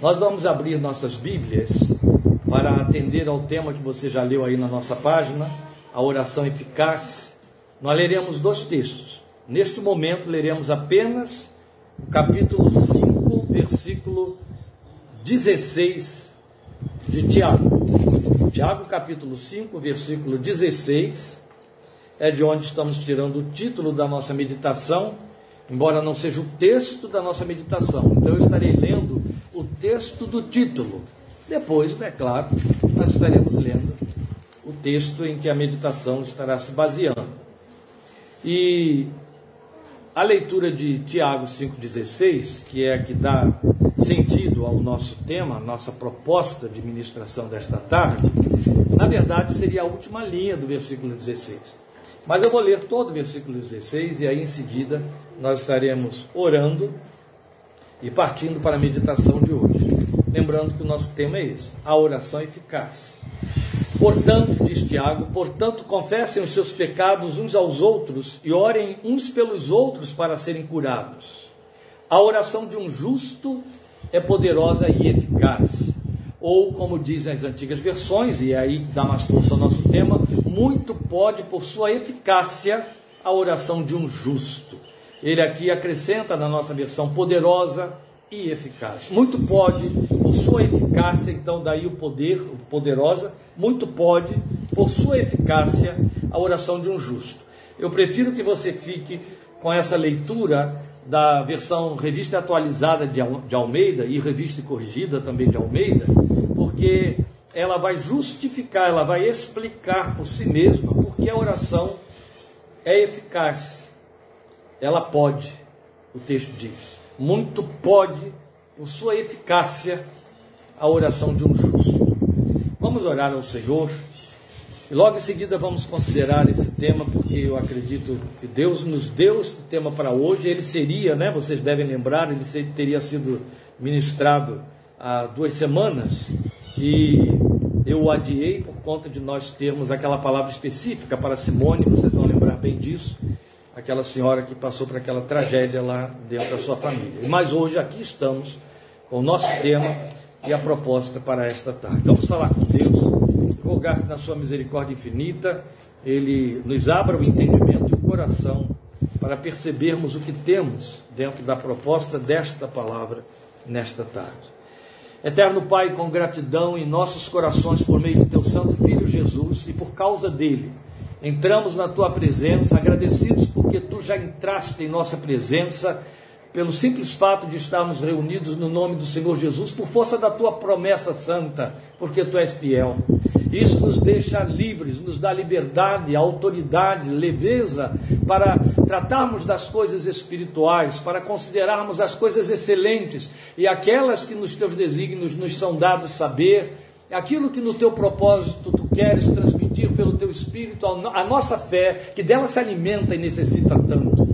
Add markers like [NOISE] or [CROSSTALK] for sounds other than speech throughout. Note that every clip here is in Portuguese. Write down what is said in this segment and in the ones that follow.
Nós vamos abrir nossas Bíblias para atender ao tema que você já leu aí na nossa página, a oração eficaz. Nós leremos dois textos. Neste momento, leremos apenas o capítulo 5, versículo 16 de Tiago. Tiago, capítulo 5, versículo 16, é de onde estamos tirando o título da nossa meditação, embora não seja o texto da nossa meditação. Então, eu estarei lendo texto do título. Depois, é claro, nós estaremos lendo o texto em que a meditação estará se baseando. E a leitura de Tiago 5,16, que é a que dá sentido ao nosso tema, a nossa proposta de ministração desta tarde, na verdade seria a última linha do versículo 16. Mas eu vou ler todo o versículo 16 e aí em seguida nós estaremos orando e partindo para a meditação de hoje. Lembrando que o nosso tema é esse: a oração eficaz. Portanto, diz Tiago, portanto, confessem os seus pecados uns aos outros e orem uns pelos outros para serem curados. A oração de um justo é poderosa e eficaz. Ou, como dizem as antigas versões, e aí dá mais força ao nosso tema, muito pode, por sua eficácia, a oração de um justo. Ele aqui acrescenta na nossa versão poderosa e eficaz. Muito pode, por sua eficácia, então daí o poder, o poderosa, muito pode, por sua eficácia, a oração de um justo. Eu prefiro que você fique com essa leitura da versão revista atualizada de Almeida e revista corrigida também de Almeida, porque ela vai justificar, ela vai explicar por si mesma porque a oração é eficaz ela pode, o texto diz, muito pode, por sua eficácia, a oração de um justo. Vamos orar ao Senhor e logo em seguida vamos considerar esse tema, porque eu acredito que Deus nos deu esse tema para hoje. Ele seria, né? Vocês devem lembrar, ele teria sido ministrado há duas semanas e eu o adiei por conta de nós termos aquela palavra específica para Simone, vocês vão lembrar bem disso aquela senhora que passou por aquela tragédia lá dentro da sua família. Mas hoje aqui estamos com o nosso tema e a proposta para esta tarde. Vamos falar com Deus, rogar que na sua misericórdia infinita Ele nos abra o entendimento e o coração para percebermos o que temos dentro da proposta desta palavra nesta tarde. Eterno Pai, com gratidão em nossos corações por meio do Teu Santo Filho Jesus e por causa dele Entramos na tua presença, agradecidos porque tu já entraste em nossa presença, pelo simples fato de estarmos reunidos no nome do Senhor Jesus, por força da tua promessa santa, porque tu és fiel. Isso nos deixa livres, nos dá liberdade, autoridade, leveza para tratarmos das coisas espirituais, para considerarmos as coisas excelentes e aquelas que nos teus desígnios nos são dados saber, aquilo que no teu propósito tu queres pelo teu espírito a nossa fé, que dela se alimenta e necessita tanto.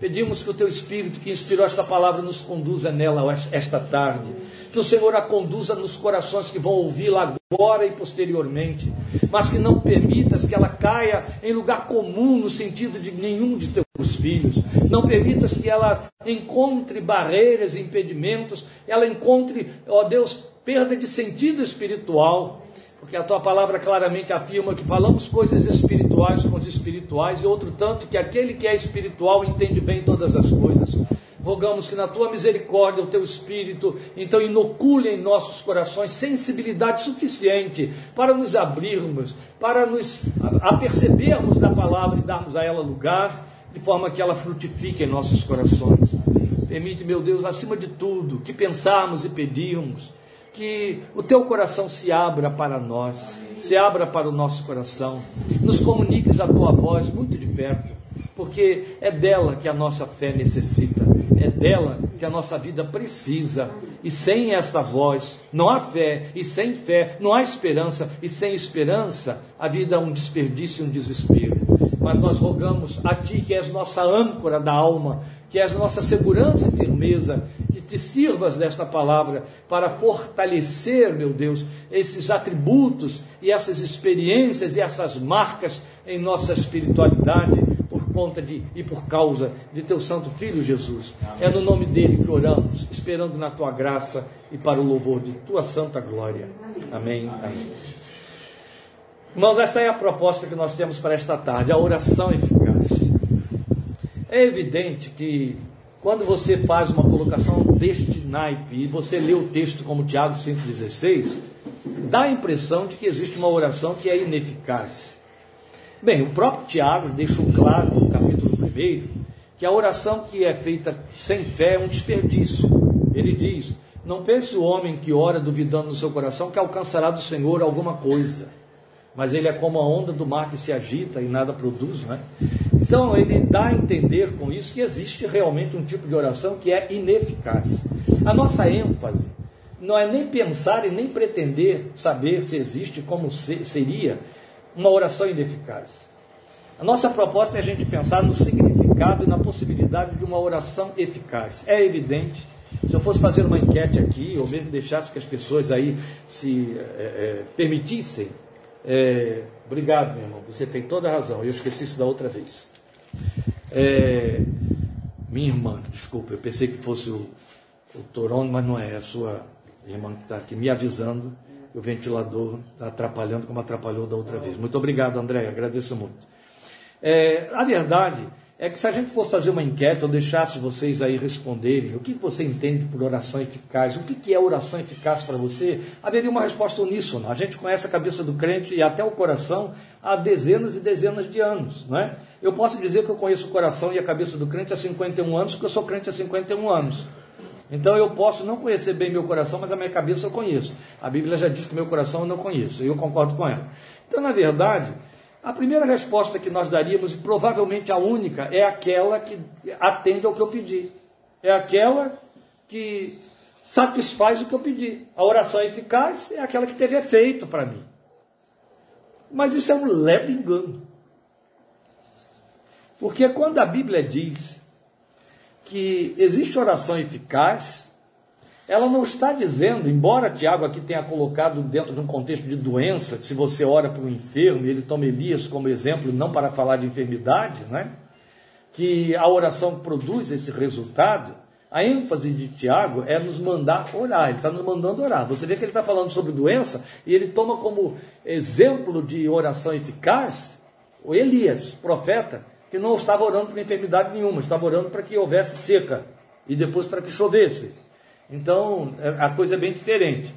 Pedimos que o teu espírito que inspirou esta palavra nos conduza nela esta tarde. Que o Senhor a conduza nos corações que vão ouvi-la agora e posteriormente, mas que não permitas que ela caia em lugar comum no sentido de nenhum de teus filhos. Não permitas que ela encontre barreiras, impedimentos, ela encontre, ó Deus, perda de sentido espiritual, porque a tua palavra claramente afirma que falamos coisas espirituais com os espirituais, e outro tanto que aquele que é espiritual entende bem todas as coisas. Rogamos que na tua misericórdia, o teu espírito, então inocule em nossos corações sensibilidade suficiente para nos abrirmos, para nos apercebermos da palavra e darmos a ela lugar, de forma que ela frutifique em nossos corações. Permite, meu Deus, acima de tudo, que pensarmos e pedirmos, que o teu coração se abra para nós, se abra para o nosso coração, nos comuniques a tua voz muito de perto, porque é dela que a nossa fé necessita, é dela que a nossa vida precisa, e sem essa voz não há fé, e sem fé não há esperança, e sem esperança a vida é um desperdício e um desespero. Mas nós rogamos a Ti, que és nossa âncora da alma, que és nossa segurança e firmeza, que te sirvas desta palavra para fortalecer, meu Deus, esses atributos e essas experiências e essas marcas em nossa espiritualidade, por conta de e por causa de teu santo filho Jesus. É no nome dele que oramos, esperando na tua graça e para o louvor de tua santa glória. Amém. Amém. Irmãos, esta é a proposta que nós temos para esta tarde, a oração eficaz. É evidente que quando você faz uma colocação deste naipe e você lê o texto como Tiago 5,16, dá a impressão de que existe uma oração que é ineficaz. Bem, o próprio Tiago deixou claro no capítulo 1 que a oração que é feita sem fé é um desperdício. Ele diz: Não pense o homem que ora duvidando no seu coração que alcançará do Senhor alguma coisa, mas ele é como a onda do mar que se agita e nada produz, né? Então ele dá a entender com isso que existe realmente um tipo de oração que é ineficaz. A nossa ênfase não é nem pensar e nem pretender saber se existe como seria uma oração ineficaz. A nossa proposta é a gente pensar no significado e na possibilidade de uma oração eficaz. É evidente, se eu fosse fazer uma enquete aqui, ou mesmo deixasse que as pessoas aí se é, é, permitissem, é, obrigado, meu irmão, você tem toda a razão, eu esqueci isso da outra vez. É, minha irmã, desculpa, eu pensei que fosse o, o Torono, mas não é, é a sua irmã que está aqui me avisando o ventilador está atrapalhando como atrapalhou da outra vez. Muito obrigado, André, agradeço muito. É, a verdade é que se a gente fosse fazer uma enquete ou deixasse vocês aí responderem o que você entende por oração eficaz, o que é oração eficaz para você, haveria uma resposta uníssona. A gente conhece a cabeça do crente e até o coração há dezenas e dezenas de anos, não é? Eu posso dizer que eu conheço o coração e a cabeça do crente há 51 anos, porque eu sou crente há 51 anos. Então eu posso não conhecer bem meu coração, mas a minha cabeça eu conheço. A Bíblia já diz que meu coração eu não conheço, e eu concordo com ela. Então, na verdade, a primeira resposta que nós daríamos, e provavelmente a única, é aquela que atende ao que eu pedi. É aquela que satisfaz o que eu pedi. A oração eficaz é aquela que teve efeito para mim. Mas isso é um leve engano. Porque quando a Bíblia diz que existe oração eficaz, ela não está dizendo, embora Tiago aqui tenha colocado dentro de um contexto de doença, se você ora para um enfermo, ele toma Elias como exemplo, não para falar de enfermidade, né? que a oração produz esse resultado, a ênfase de Tiago é nos mandar orar, ele está nos mandando orar. Você vê que ele está falando sobre doença e ele toma como exemplo de oração eficaz o Elias, profeta, que não estava orando por enfermidade nenhuma, estava orando para que houvesse seca e depois para que chovesse. Então, é, a coisa é bem diferente.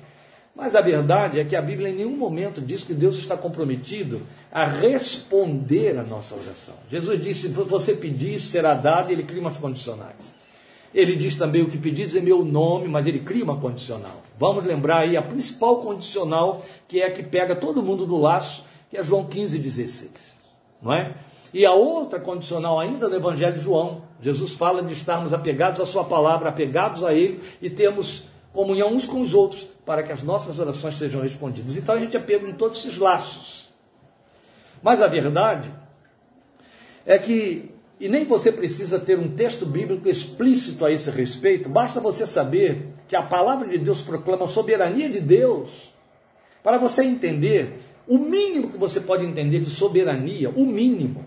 Mas a verdade é que a Bíblia em nenhum momento diz que Deus está comprometido a responder a nossa oração. Jesus disse: se você pedir, será dado, e ele cria umas condicionais. Ele diz também: o que pedis em meu nome, mas ele cria uma condicional. Vamos lembrar aí a principal condicional, que é a que pega todo mundo do laço, que é João 15, 16. Não é? E a outra condicional ainda no Evangelho de João, Jesus fala de estarmos apegados à Sua palavra, apegados a Ele e termos comunhão uns com os outros para que as nossas orações sejam respondidas. Então a gente é pego em todos esses laços. Mas a verdade é que, e nem você precisa ter um texto bíblico explícito a esse respeito, basta você saber que a palavra de Deus proclama a soberania de Deus, para você entender o mínimo que você pode entender de soberania, o mínimo,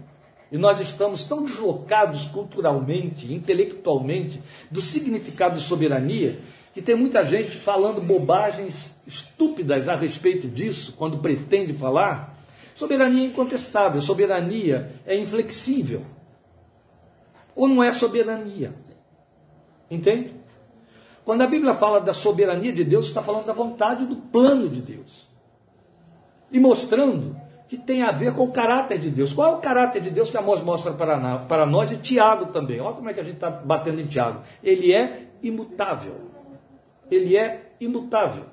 e nós estamos tão deslocados culturalmente, intelectualmente, do significado de soberania, que tem muita gente falando bobagens estúpidas a respeito disso, quando pretende falar. Soberania é incontestável, soberania é inflexível. Ou não é soberania. Entende? Quando a Bíblia fala da soberania de Deus, está falando da vontade do plano de Deus. E mostrando que tem a ver com o caráter de Deus. Qual é o caráter de Deus que Amós mostra para, nós e Tiago também? Olha como é que a gente está batendo em Tiago. Ele é imutável. Ele é imutável.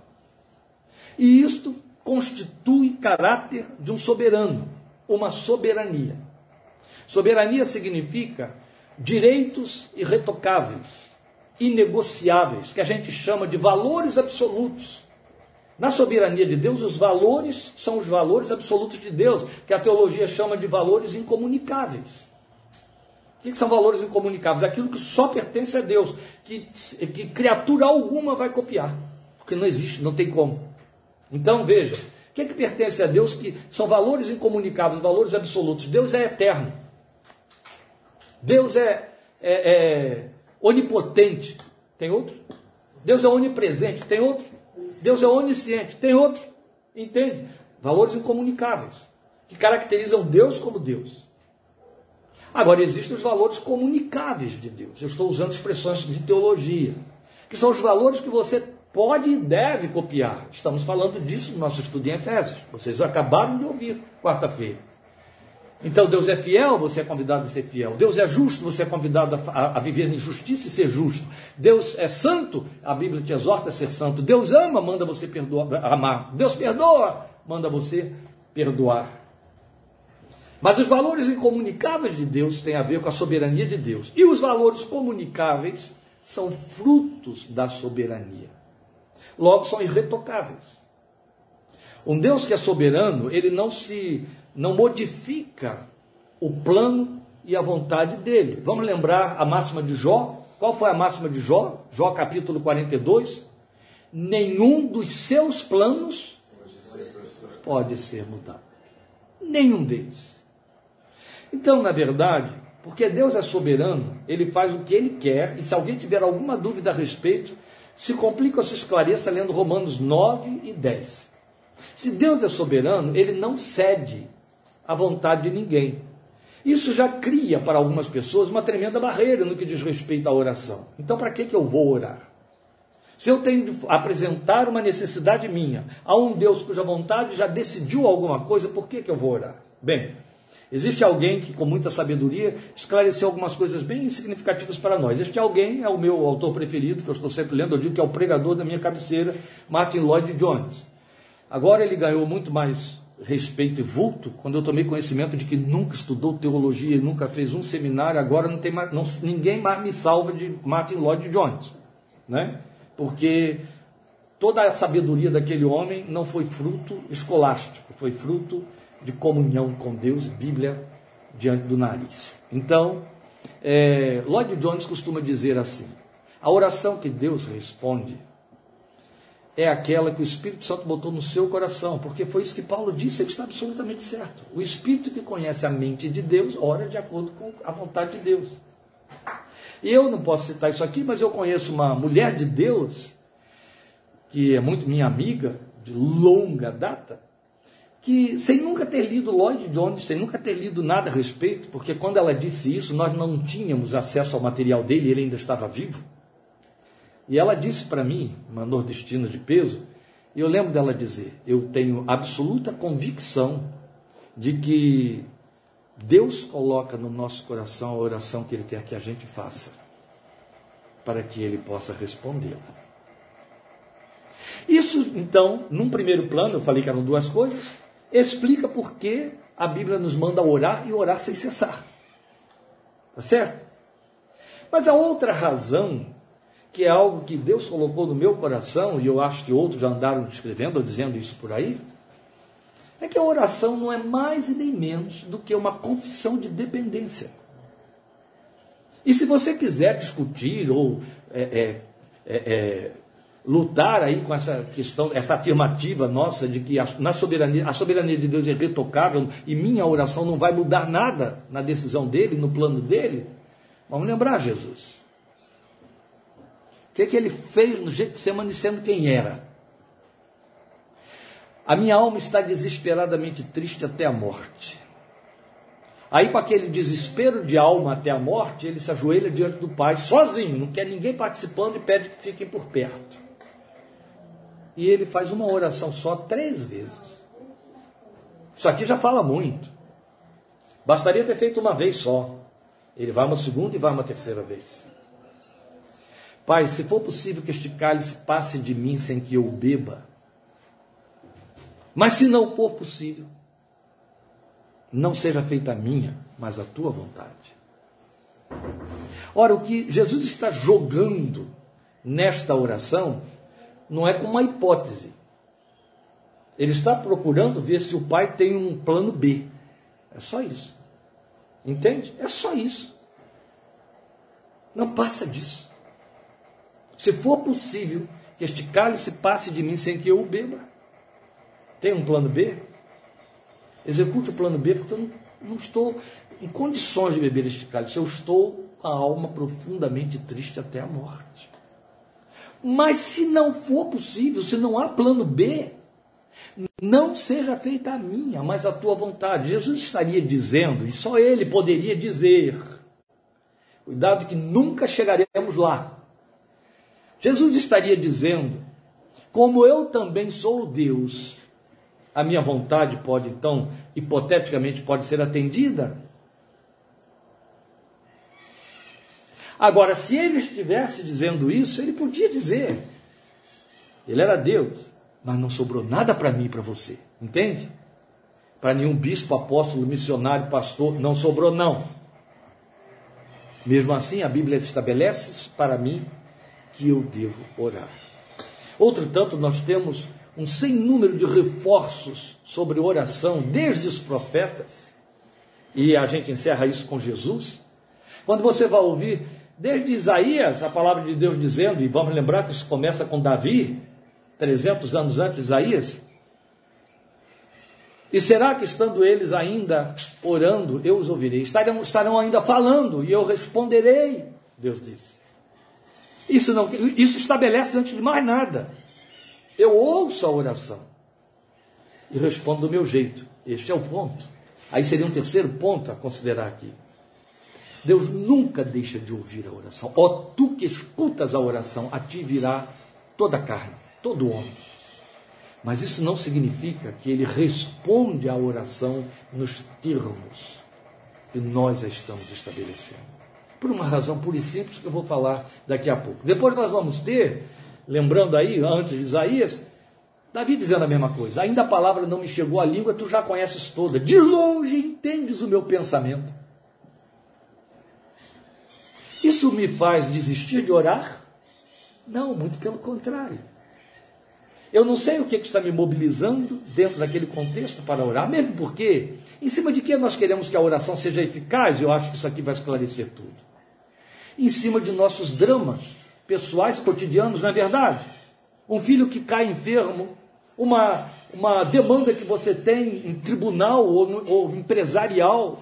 E isto constitui caráter de um soberano, uma soberania. Soberania significa direitos irretocáveis, inegociáveis, que a gente chama de valores absolutos na soberania de Deus, os valores são os valores absolutos de Deus, que a teologia chama de valores incomunicáveis. O que são valores incomunicáveis? Aquilo que só pertence a Deus, que, que criatura alguma vai copiar, porque não existe, não tem como. Então, veja, o que, que pertence a Deus que são valores incomunicáveis, valores absolutos? Deus é eterno. Deus é, é, é onipotente, tem outro? Deus é onipresente, tem outro? Deus é onisciente, tem outro? Entende? Valores incomunicáveis, que caracterizam Deus como Deus. Agora, existem os valores comunicáveis de Deus. Eu estou usando expressões de teologia, que são os valores que você pode e deve copiar. Estamos falando disso no nosso estudo em Efésios. Vocês acabaram de ouvir quarta-feira. Então Deus é fiel, você é convidado a ser fiel. Deus é justo, você é convidado a, a, viver em justiça e ser justo. Deus é santo, a Bíblia te exorta a ser santo. Deus ama, manda você perdoar, amar. Deus perdoa, manda você perdoar. Mas os valores incomunicáveis de Deus têm a ver com a soberania de Deus. E os valores comunicáveis são frutos da soberania. Logo, são irretocáveis. Um Deus que é soberano, ele não se não modifica o plano e a vontade dele. Vamos lembrar a máxima de Jó? Qual foi a máxima de Jó? Jó capítulo 42. Nenhum dos seus planos pode ser mudado. Nenhum deles. Então, na verdade, porque Deus é soberano, ele faz o que ele quer, e se alguém tiver alguma dúvida a respeito, se complica ou se esclareça lendo Romanos 9 e 10. Se Deus é soberano, ele não cede à vontade de ninguém. Isso já cria para algumas pessoas uma tremenda barreira no que diz respeito à oração. Então, para que, que eu vou orar? Se eu tenho de apresentar uma necessidade minha a um Deus cuja vontade já decidiu alguma coisa, por que, que eu vou orar? Bem, Existe alguém que, com muita sabedoria, esclareceu algumas coisas bem significativas para nós. Este alguém é o meu autor preferido, que eu estou sempre lendo, eu digo que é o pregador da minha cabeceira, Martin Lloyd Jones. Agora ele ganhou muito mais respeito e vulto quando eu tomei conhecimento de que nunca estudou teologia nunca fez um seminário, agora não tem mais, não, ninguém mais me salva de Martin Lloyd Jones. Né? Porque toda a sabedoria daquele homem não foi fruto escolástico, foi fruto de comunhão com Deus, Bíblia diante do nariz. Então, é, Lloyd Jones costuma dizer assim: a oração que Deus responde é aquela que o Espírito Santo botou no seu coração, porque foi isso que Paulo disse, ele está absolutamente certo. O Espírito que conhece a mente de Deus ora de acordo com a vontade de Deus. Eu não posso citar isso aqui, mas eu conheço uma mulher de Deus, que é muito minha amiga, de longa data, que, sem nunca ter lido Lloyd Jones, sem nunca ter lido nada a respeito, porque quando ela disse isso, nós não tínhamos acesso ao material dele, ele ainda estava vivo. E ela disse para mim, uma nordestina de peso, e eu lembro dela dizer: Eu tenho absoluta convicção de que Deus coloca no nosso coração a oração que Ele quer que a gente faça, para que Ele possa respondê-la. Isso, então, num primeiro plano, eu falei que eram duas coisas explica por que a Bíblia nos manda orar e orar sem cessar. Tá certo? Mas a outra razão, que é algo que Deus colocou no meu coração, e eu acho que outros já andaram escrevendo ou dizendo isso por aí, é que a oração não é mais e nem menos do que uma confissão de dependência. E se você quiser discutir ou é, é, é, é lutar aí com essa questão, essa afirmativa nossa de que a, na soberania, a soberania de Deus é retocável e minha oração não vai mudar nada na decisão dele, no plano dele, vamos lembrar Jesus. O que, é que ele fez no jeito de Getsemane sendo quem era? A minha alma está desesperadamente triste até a morte. Aí, com aquele desespero de alma até a morte, ele se ajoelha diante do Pai, sozinho, não quer ninguém participando e pede que fiquem por perto e ele faz uma oração só três vezes. Isso aqui já fala muito. Bastaria ter feito uma vez só. Ele vai uma segunda e vai uma terceira vez. Pai, se for possível que este cálice passe de mim sem que eu beba, mas se não for possível, não seja feita a minha, mas a tua vontade. Ora, o que Jesus está jogando nesta oração não é com uma hipótese. Ele está procurando ver se o pai tem um plano B. É só isso. Entende? É só isso. Não passa disso. Se for possível que este cálice passe de mim sem que eu o beba, tem um plano B? Execute o plano B, porque eu não, estou em condições de beber este cálice. Eu estou com a alma profundamente triste até a morte. Mas se não for possível, se não há plano B, não seja feita a minha, mas a tua vontade. Jesus estaria dizendo, e só ele poderia dizer, cuidado que nunca chegaremos lá. Jesus estaria dizendo, como eu também sou Deus, a minha vontade pode então, hipoteticamente, pode ser atendida? Agora, se ele estivesse dizendo isso, ele podia dizer. Ele era Deus, mas não sobrou nada para mim e para você. Entende? Para nenhum bispo, apóstolo, missionário, pastor, não sobrou não. Mesmo assim, a Bíblia estabelece para mim que eu devo orar. Outro tanto, nós temos um sem número de reforços sobre oração, desde os profetas, e a gente encerra isso com Jesus. Quando você vai ouvir Desde Isaías, a palavra de Deus dizendo, e vamos lembrar que isso começa com Davi, 300 anos antes de Isaías. E será que estando eles ainda orando, eu os ouvirei? Estarão, estarão ainda falando e eu responderei, Deus disse. Isso, não, isso estabelece antes de mais nada. Eu ouço a oração e respondo do meu jeito. Este é o ponto. Aí seria um terceiro ponto a considerar aqui. Deus nunca deixa de ouvir a oração. Ó, tu que escutas a oração, a ti virá toda a carne, todo homem. Mas isso não significa que ele responde à oração nos termos que nós a estamos estabelecendo. Por uma razão pura e simples que eu vou falar daqui a pouco. Depois nós vamos ter, lembrando aí, antes de Isaías, Davi dizendo a mesma coisa. Ainda a palavra não me chegou à língua, tu já conheces toda. De longe entendes o meu pensamento. Isso me faz desistir de orar? Não, muito pelo contrário. Eu não sei o que, está me mobilizando dentro daquele contexto para orar, mesmo porque, em cima de que nós queremos que a oração seja eficaz, eu acho que isso aqui vai esclarecer tudo. Em cima de nossos dramas pessoais, cotidianos, não é verdade? Um filho que cai enfermo, uma, uma demanda que você tem em tribunal ou, ou empresarial,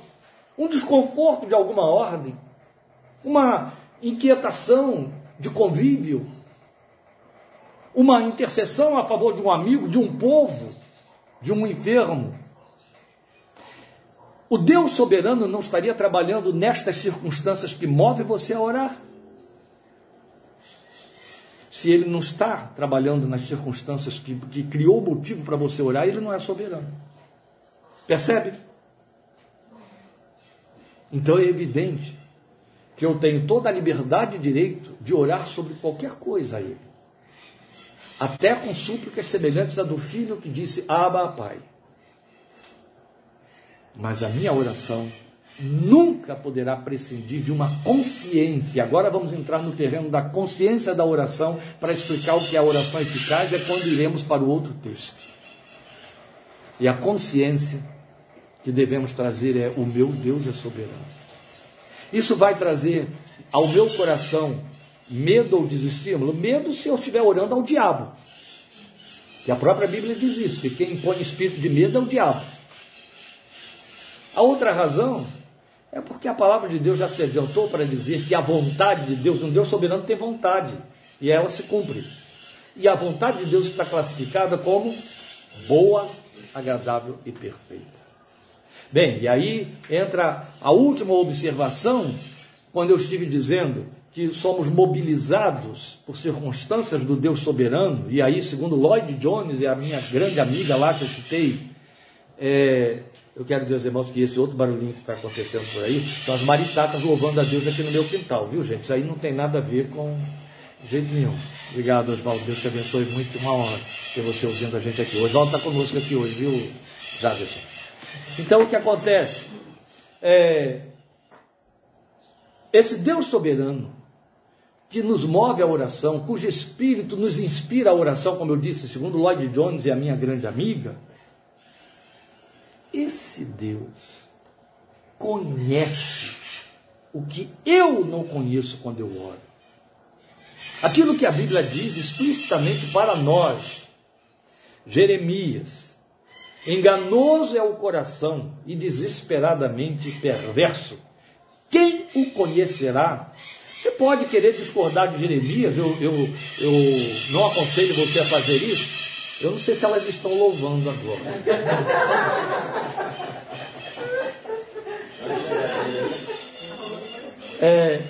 um desconforto de alguma ordem uma inquietação de convívio, uma intercessão a favor de um amigo, de um povo, de um enfermo. O Deus soberano não estaria trabalhando nestas circunstâncias que move você a orar? Se ele não está trabalhando nas circunstâncias que, que criou o motivo para você orar, ele não é soberano. Percebe? Então é evidente que eu tenho toda a liberdade e direito de orar sobre qualquer coisa a Ele. Até com súplicas semelhantes à do filho que disse: Abba, Pai. Mas a minha oração nunca poderá prescindir de uma consciência. Agora vamos entrar no terreno da consciência da oração para explicar o que é a oração eficaz, é quando iremos para o outro texto. E a consciência que devemos trazer é: o meu Deus é soberano. Isso vai trazer ao meu coração medo ou desestímulo? Medo se eu estiver orando ao diabo. Que a própria Bíblia diz isso, que quem põe espírito de medo é o diabo. A outra razão é porque a palavra de Deus já se adiantou para dizer que a vontade de Deus, um Deus soberano tem vontade, e ela se cumpre. E a vontade de Deus está classificada como boa, agradável e perfeita. Bem, e aí entra a última observação, quando eu estive dizendo que somos mobilizados por circunstâncias do Deus soberano, e aí, segundo Lloyd Jones e a minha grande amiga lá que eu citei, é, eu quero dizer aos irmãos que esse outro barulhinho que está acontecendo por aí são as maritatas louvando a Deus aqui no meu quintal, viu gente? Isso aí não tem nada a ver com jeito nenhum. Obrigado, Oswaldo. Deus te abençoe muito. Uma honra ter você ouvindo a gente aqui. O Oswaldo está conosco aqui hoje, viu, Jaderson? Então o que acontece? É, esse Deus soberano, que nos move a oração, cujo espírito nos inspira a oração, como eu disse, segundo Lloyd Jones e a minha grande amiga, esse Deus conhece o que eu não conheço quando eu oro. Aquilo que a Bíblia diz explicitamente para nós, Jeremias, Enganoso é o coração e desesperadamente perverso. Quem o conhecerá? Você pode querer discordar de Jeremias, eu, eu, eu não aconselho você a fazer isso. Eu não sei se elas estão louvando agora. É,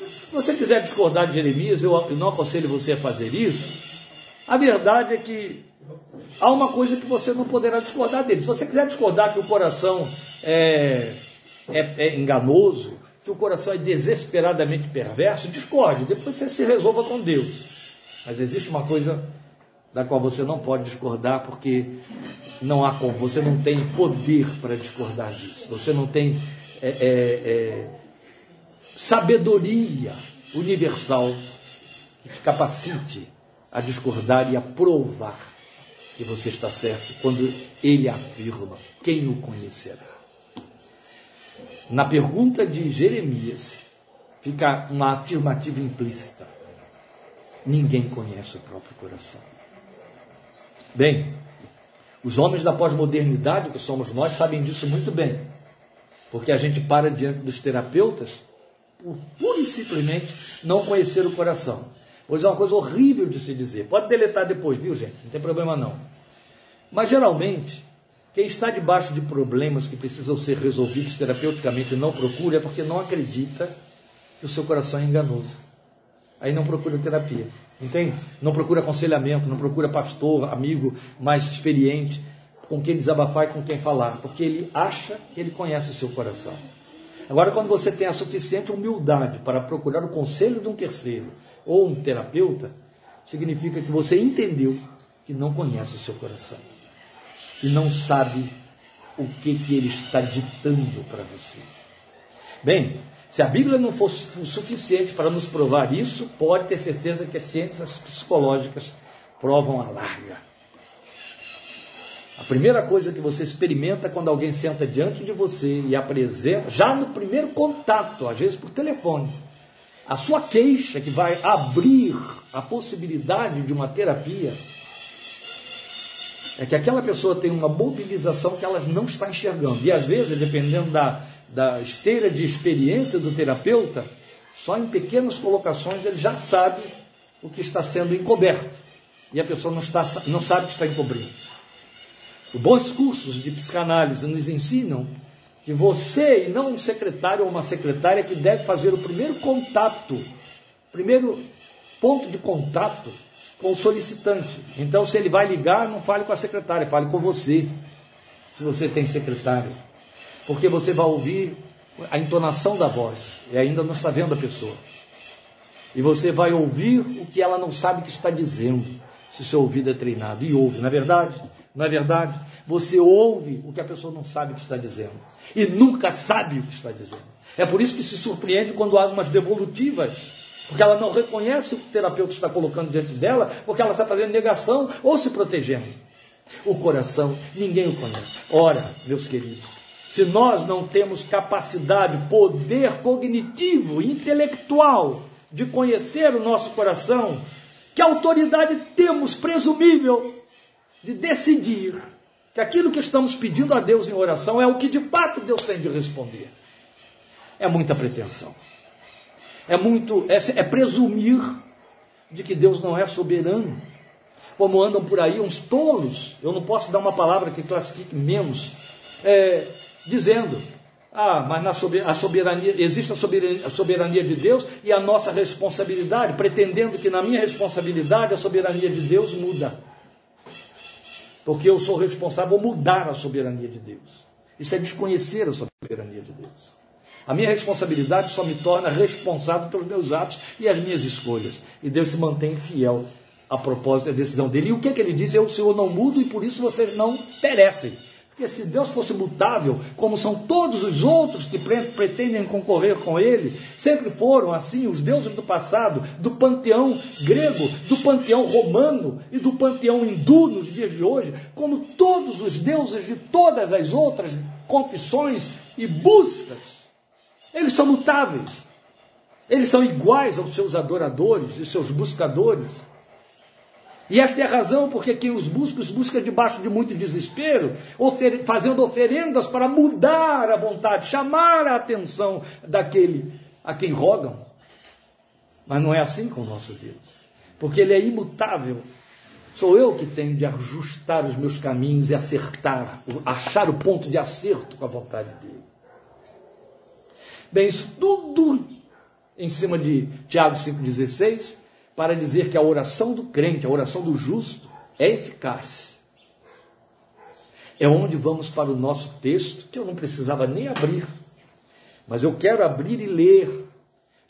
se você quiser discordar de Jeremias, eu, não aconselho você a fazer isso. A verdade é que há uma coisa que você não poderá discordar dele. Se você quiser discordar que o coração é, é, é enganoso, que o coração é desesperadamente perverso, discorde. Depois você se resolva com Deus. Mas existe uma coisa da qual você não pode discordar, porque não há como, você não tem poder para discordar disso. Você não tem é, é, é, sabedoria universal que te capacite a discordar e a provar que você está certo quando ele afirma quem o conhecerá. Na pergunta de Jeremias fica uma afirmativa implícita. Ninguém conhece o próprio coração. Bem, os homens da pós-modernidade, que somos nós, sabem disso muito bem. Porque a gente para diante dos terapeutas por pura e simplesmente não conhecer o coração. Pois é uma coisa horrível de se dizer. Pode deletar depois, viu, gente? Não tem problema não. Mas geralmente, quem está debaixo de problemas que precisam ser resolvidos terapeuticamente e não procura é porque não acredita que o seu coração é enganoso. Aí não procura terapia. Entende? Não procura aconselhamento, não procura pastor, amigo mais experiente, com quem desabafar e com quem falar, porque ele acha que ele conhece o seu coração. Agora, quando você tem a suficiente humildade para procurar o conselho de um terceiro ou um terapeuta, significa que você entendeu que não conhece o seu coração e não sabe o que, que ele está ditando para você. Bem, se a Bíblia não fosse suficiente para nos provar isso, pode ter certeza que as ciências psicológicas provam a larga. A primeira coisa que você experimenta quando alguém senta diante de você e apresenta, já no primeiro contato, às vezes por telefone, a sua queixa que vai abrir a possibilidade de uma terapia, é que aquela pessoa tem uma mobilização que ela não está enxergando. E às vezes, dependendo da, da esteira de experiência do terapeuta, só em pequenas colocações ele já sabe o que está sendo encoberto. E a pessoa não, está, não sabe que está encobrindo. Os bons cursos de psicanálise nos ensinam que você, e não um secretário ou uma secretária, que deve fazer o primeiro contato, primeiro ponto de contato com o solicitante. Então, se ele vai ligar, não fale com a secretária, fale com você, se você tem secretário porque você vai ouvir a entonação da voz e ainda não está vendo a pessoa. E você vai ouvir o que ela não sabe que está dizendo, se o seu ouvido é treinado. E ouve, não é verdade? Não é verdade? Você ouve o que a pessoa não sabe que está dizendo. E nunca sabe o que está dizendo. É por isso que se surpreende quando há umas devolutivas. Porque ela não reconhece o que o terapeuta está colocando diante dela, porque ela está fazendo negação ou se protegendo. O coração, ninguém o conhece. Ora, meus queridos, se nós não temos capacidade, poder cognitivo, intelectual de conhecer o nosso coração, que autoridade temos presumível de decidir que aquilo que estamos pedindo a Deus em oração é o que de fato Deus tem de responder? É muita pretensão. É muito é, é presumir de que Deus não é soberano. Como andam por aí uns tolos, eu não posso dar uma palavra que classifique menos. É, dizendo: ah, mas na soberania, a soberania existe a soberania, a soberania de Deus e a nossa responsabilidade, pretendendo que na minha responsabilidade a soberania de Deus muda. Porque eu sou responsável por mudar a soberania de Deus. Isso é desconhecer a soberania de Deus. A minha responsabilidade só me torna responsável pelos meus atos e as minhas escolhas. E Deus se mantém fiel a propósito da decisão dele. E o que, é que ele diz? Eu, o Senhor, não mudo e por isso vocês não perecem. Porque se Deus fosse mutável, como são todos os outros que pretendem concorrer com ele, sempre foram assim os deuses do passado, do panteão grego, do panteão romano e do panteão hindu nos dias de hoje, como todos os deuses de todas as outras confissões e buscas, eles são mutáveis. Eles são iguais aos seus adoradores e seus buscadores. E esta é a razão porque quem os busca, os busca debaixo de muito desespero, ofer fazendo oferendas para mudar a vontade, chamar a atenção daquele a quem rogam. Mas não é assim com o nosso Deus, porque Ele é imutável. Sou eu que tenho de ajustar os meus caminhos e acertar, achar o ponto de acerto com a vontade dele. Bem, isso tudo em cima de Tiago 5,16, para dizer que a oração do crente, a oração do justo, é eficaz. É onde vamos para o nosso texto, que eu não precisava nem abrir, mas eu quero abrir e ler.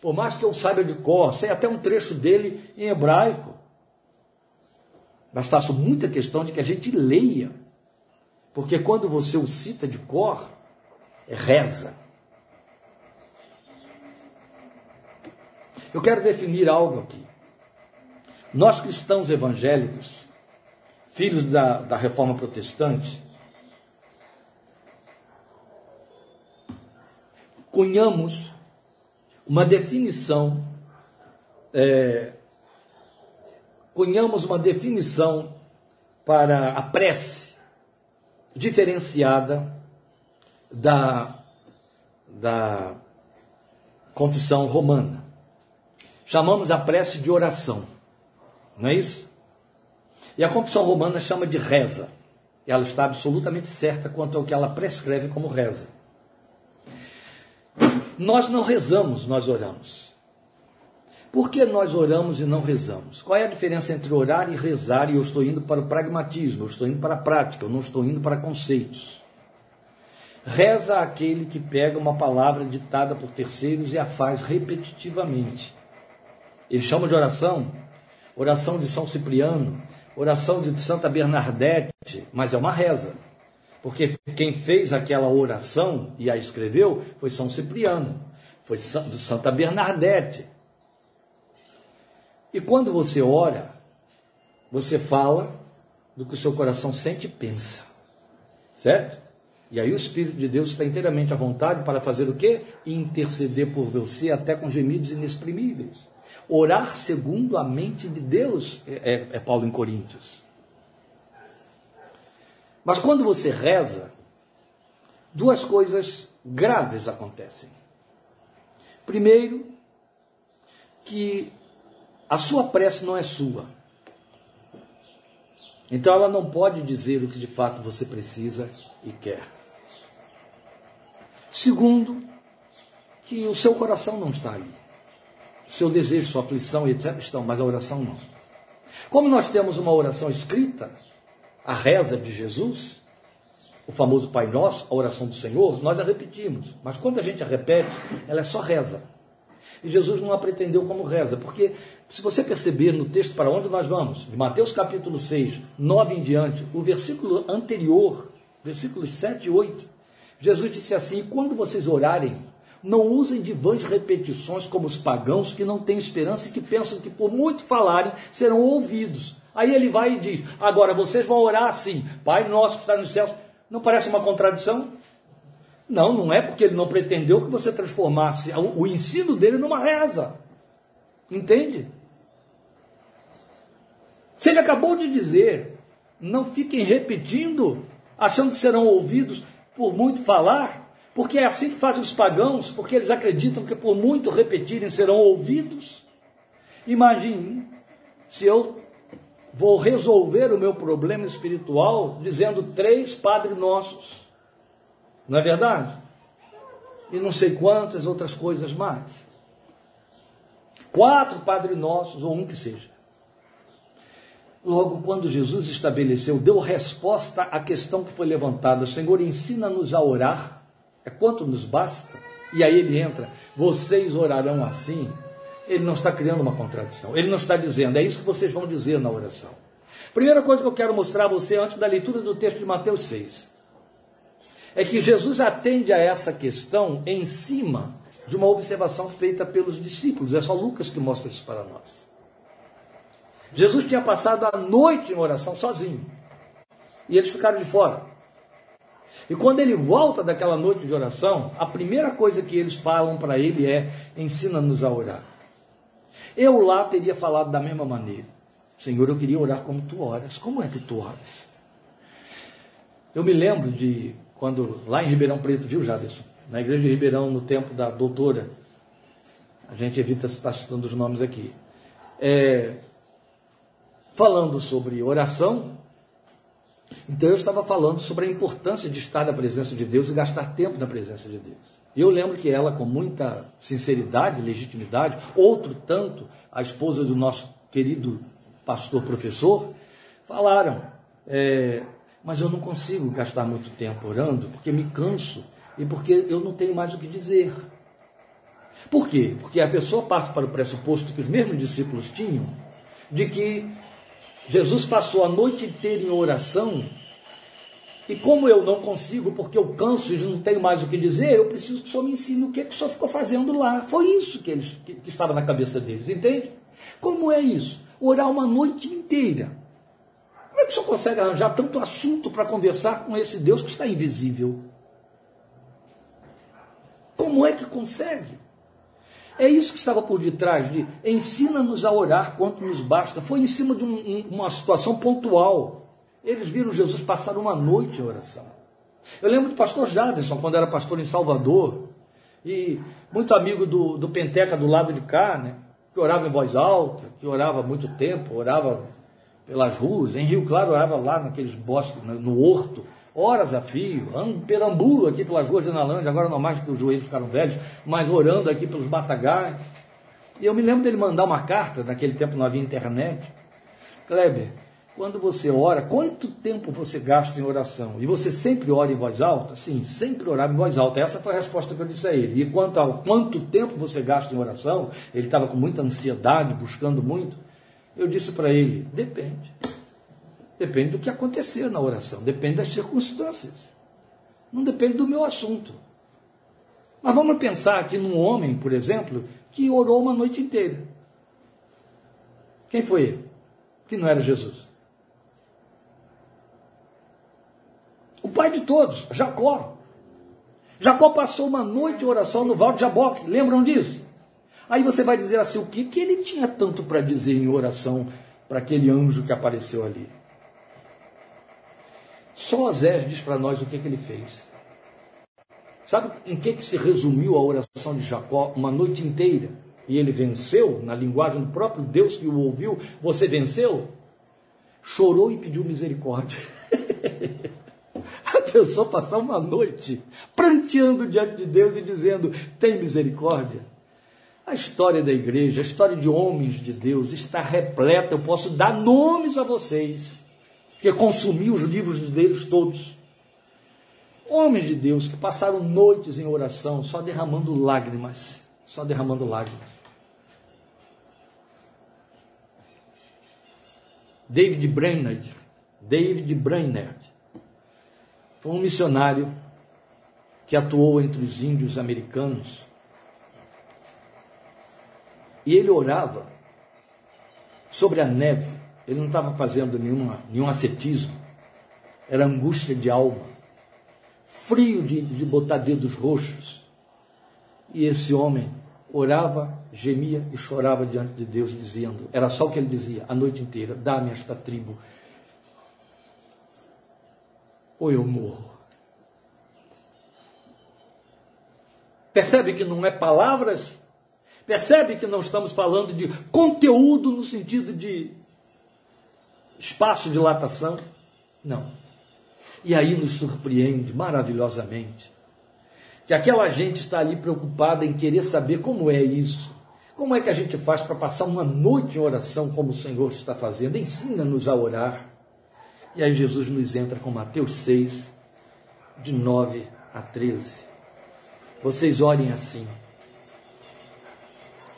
Por mais que eu saiba de cor, sei até um trecho dele em hebraico. Mas faço muita questão de que a gente leia. Porque quando você o cita de cor, reza. Eu quero definir algo aqui. Nós cristãos evangélicos, filhos da, da reforma protestante, cunhamos uma definição, é, cunhamos uma definição para a prece diferenciada da, da confissão romana. Chamamos a prece de oração, não é isso? E a confissão romana chama de reza. Ela está absolutamente certa quanto ao que ela prescreve como reza. Nós não rezamos, nós oramos. Por que nós oramos e não rezamos? Qual é a diferença entre orar e rezar? E eu estou indo para o pragmatismo, eu estou indo para a prática, eu não estou indo para conceitos. Reza aquele que pega uma palavra ditada por terceiros e a faz repetitivamente. Ele chama de oração, oração de São Cipriano, oração de Santa Bernadette, mas é uma reza. Porque quem fez aquela oração e a escreveu foi São Cipriano, foi Santa Bernadette. E quando você ora, você fala do que o seu coração sente e pensa. Certo? E aí o Espírito de Deus está inteiramente à vontade para fazer o quê? Interceder por você até com gemidos inexprimíveis. Orar segundo a mente de Deus, é, é, é Paulo em Coríntios. Mas quando você reza, duas coisas graves acontecem. Primeiro, que a sua prece não é sua. Então ela não pode dizer o que de fato você precisa e quer. Segundo, que o seu coração não está ali. Seu desejo, sua aflição, etc. estão, mas a oração não. Como nós temos uma oração escrita, a reza de Jesus, o famoso Pai Nosso, a oração do Senhor, nós a repetimos. Mas quando a gente a repete, ela é só reza. E Jesus não a pretendeu como reza, porque se você perceber no texto para onde nós vamos, de Mateus capítulo 6, 9 em diante, o versículo anterior, versículos 7 e 8, Jesus disse assim: quando vocês orarem, não usem de vãs repetições como os pagãos que não têm esperança e que pensam que por muito falarem serão ouvidos. Aí ele vai e diz: Agora vocês vão orar assim, Pai nosso que está nos céus. Não parece uma contradição? Não, não é porque ele não pretendeu que você transformasse o ensino dele numa reza. Entende? Se ele acabou de dizer, não fiquem repetindo, achando que serão ouvidos por muito falar, porque é assim que fazem os pagãos, porque eles acreditam que por muito repetirem serão ouvidos. Imagine se eu vou resolver o meu problema espiritual dizendo três Padre Nossos. Não é verdade? E não sei quantas outras coisas mais. Quatro Padre Nossos, ou um que seja. Logo, quando Jesus estabeleceu, deu resposta à questão que foi levantada: Senhor, ensina-nos a orar, é quanto nos basta. E aí ele entra: vocês orarão assim, ele não está criando uma contradição. Ele não está dizendo, é isso que vocês vão dizer na oração. Primeira coisa que eu quero mostrar a você antes da leitura do texto de Mateus 6 é que Jesus atende a essa questão em cima de uma observação feita pelos discípulos. É só Lucas que mostra isso para nós. Jesus tinha passado a noite em oração sozinho. E eles ficaram de fora. E quando ele volta daquela noite de oração, a primeira coisa que eles falam para ele é: ensina-nos a orar. Eu lá teria falado da mesma maneira. Senhor, eu queria orar como tu oras. Como é que tu oras? Eu me lembro de quando, lá em Ribeirão Preto, viu, Jaderson? Na igreja de Ribeirão, no tempo da doutora, a gente evita estar citando os nomes aqui. É, falando sobre oração, então eu estava falando sobre a importância de estar na presença de Deus e gastar tempo na presença de Deus. Eu lembro que ela, com muita sinceridade, legitimidade, outro tanto, a esposa do nosso querido pastor professor, falaram: é, mas eu não consigo gastar muito tempo orando porque me canso e porque eu não tenho mais o que dizer. Por quê? Porque a pessoa parte para o pressuposto que os mesmos discípulos tinham, de que Jesus passou a noite inteira em oração, e como eu não consigo, porque eu canso e não tenho mais o que dizer, eu preciso que o Senhor me ensine o que, que o Senhor ficou fazendo lá. Foi isso que, eles, que, que estava na cabeça deles, entende? Como é isso? Orar uma noite inteira como é que o senhor consegue arranjar tanto assunto para conversar com esse Deus que está invisível? Como é que consegue? É isso que estava por detrás de ensina-nos a orar quanto nos basta. Foi em cima de um, uma situação pontual. Eles viram Jesus passar uma noite em oração. Eu lembro do pastor Jaderson, quando era pastor em Salvador, e muito amigo do, do Penteca do lado de cá, né? que orava em voz alta, que orava muito tempo, orava pelas ruas. Em Rio Claro, orava lá naqueles bosques, no horto, horas a fio, perambulo aqui pelas ruas de Analândia, agora não mais que os joelhos ficaram velhos, mas orando aqui pelos batagais. E eu me lembro dele mandar uma carta, naquele tempo não havia internet. Kleber, quando você ora, quanto tempo você gasta em oração? E você sempre ora em voz alta? Sim, sempre orava em voz alta. Essa foi a resposta que eu disse a ele. E quanto ao quanto tempo você gasta em oração, ele estava com muita ansiedade, buscando muito. Eu disse para ele: depende. Depende do que acontecer na oração, depende das circunstâncias. Não depende do meu assunto. Mas vamos pensar aqui num homem, por exemplo, que orou uma noite inteira. Quem foi ele? Que não era Jesus. O pai de todos, Jacó. Jacó passou uma noite de oração no Val de Jaboque. Lembram disso? Aí você vai dizer assim: o que, que ele tinha tanto para dizer em oração para aquele anjo que apareceu ali? Só Osés diz para nós o que, que ele fez. Sabe em que, que se resumiu a oração de Jacó uma noite inteira? E ele venceu, na linguagem do próprio Deus que o ouviu, você venceu? Chorou e pediu misericórdia. [LAUGHS] a pessoa passar uma noite pranteando diante de Deus e dizendo: tem misericórdia. A história da igreja, a história de homens de Deus está repleta. Eu posso dar nomes a vocês, que consumi os livros deles todos. Homens de Deus que passaram noites em oração, só derramando lágrimas, só derramando lágrimas. David Brainerd, David Brainerd, foi um missionário que atuou entre os índios americanos e ele orava sobre a neve. Ele não estava fazendo nenhuma, nenhum ascetismo. Era angústia de alma. Frio de, de botar dedos roxos. E esse homem orava, gemia e chorava diante de Deus, dizendo: era só o que ele dizia a noite inteira: dá-me esta tribo, ou eu morro. Percebe que não é palavras Percebe que não estamos falando de conteúdo no sentido de espaço de dilatação? Não. E aí nos surpreende maravilhosamente que aquela gente está ali preocupada em querer saber como é isso. Como é que a gente faz para passar uma noite em oração como o Senhor está fazendo? Ensina-nos a orar. E aí Jesus nos entra com Mateus 6, de 9 a 13. Vocês orem assim.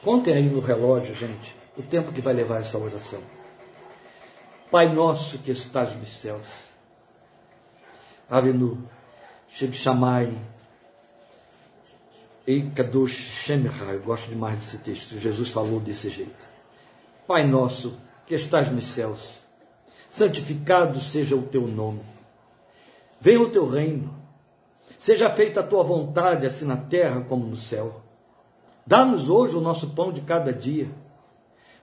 Contem aí no relógio, gente, o tempo que vai levar essa oração. Pai nosso que estás nos céus, Avenu, Shebshamai, Eikadosh Shemra, eu gosto demais desse texto, Jesus falou desse jeito. Pai nosso que estás nos céus, santificado seja o teu nome. Venha o teu reino. Seja feita a tua vontade, assim na terra como no céu. Dá-nos hoje o nosso pão de cada dia.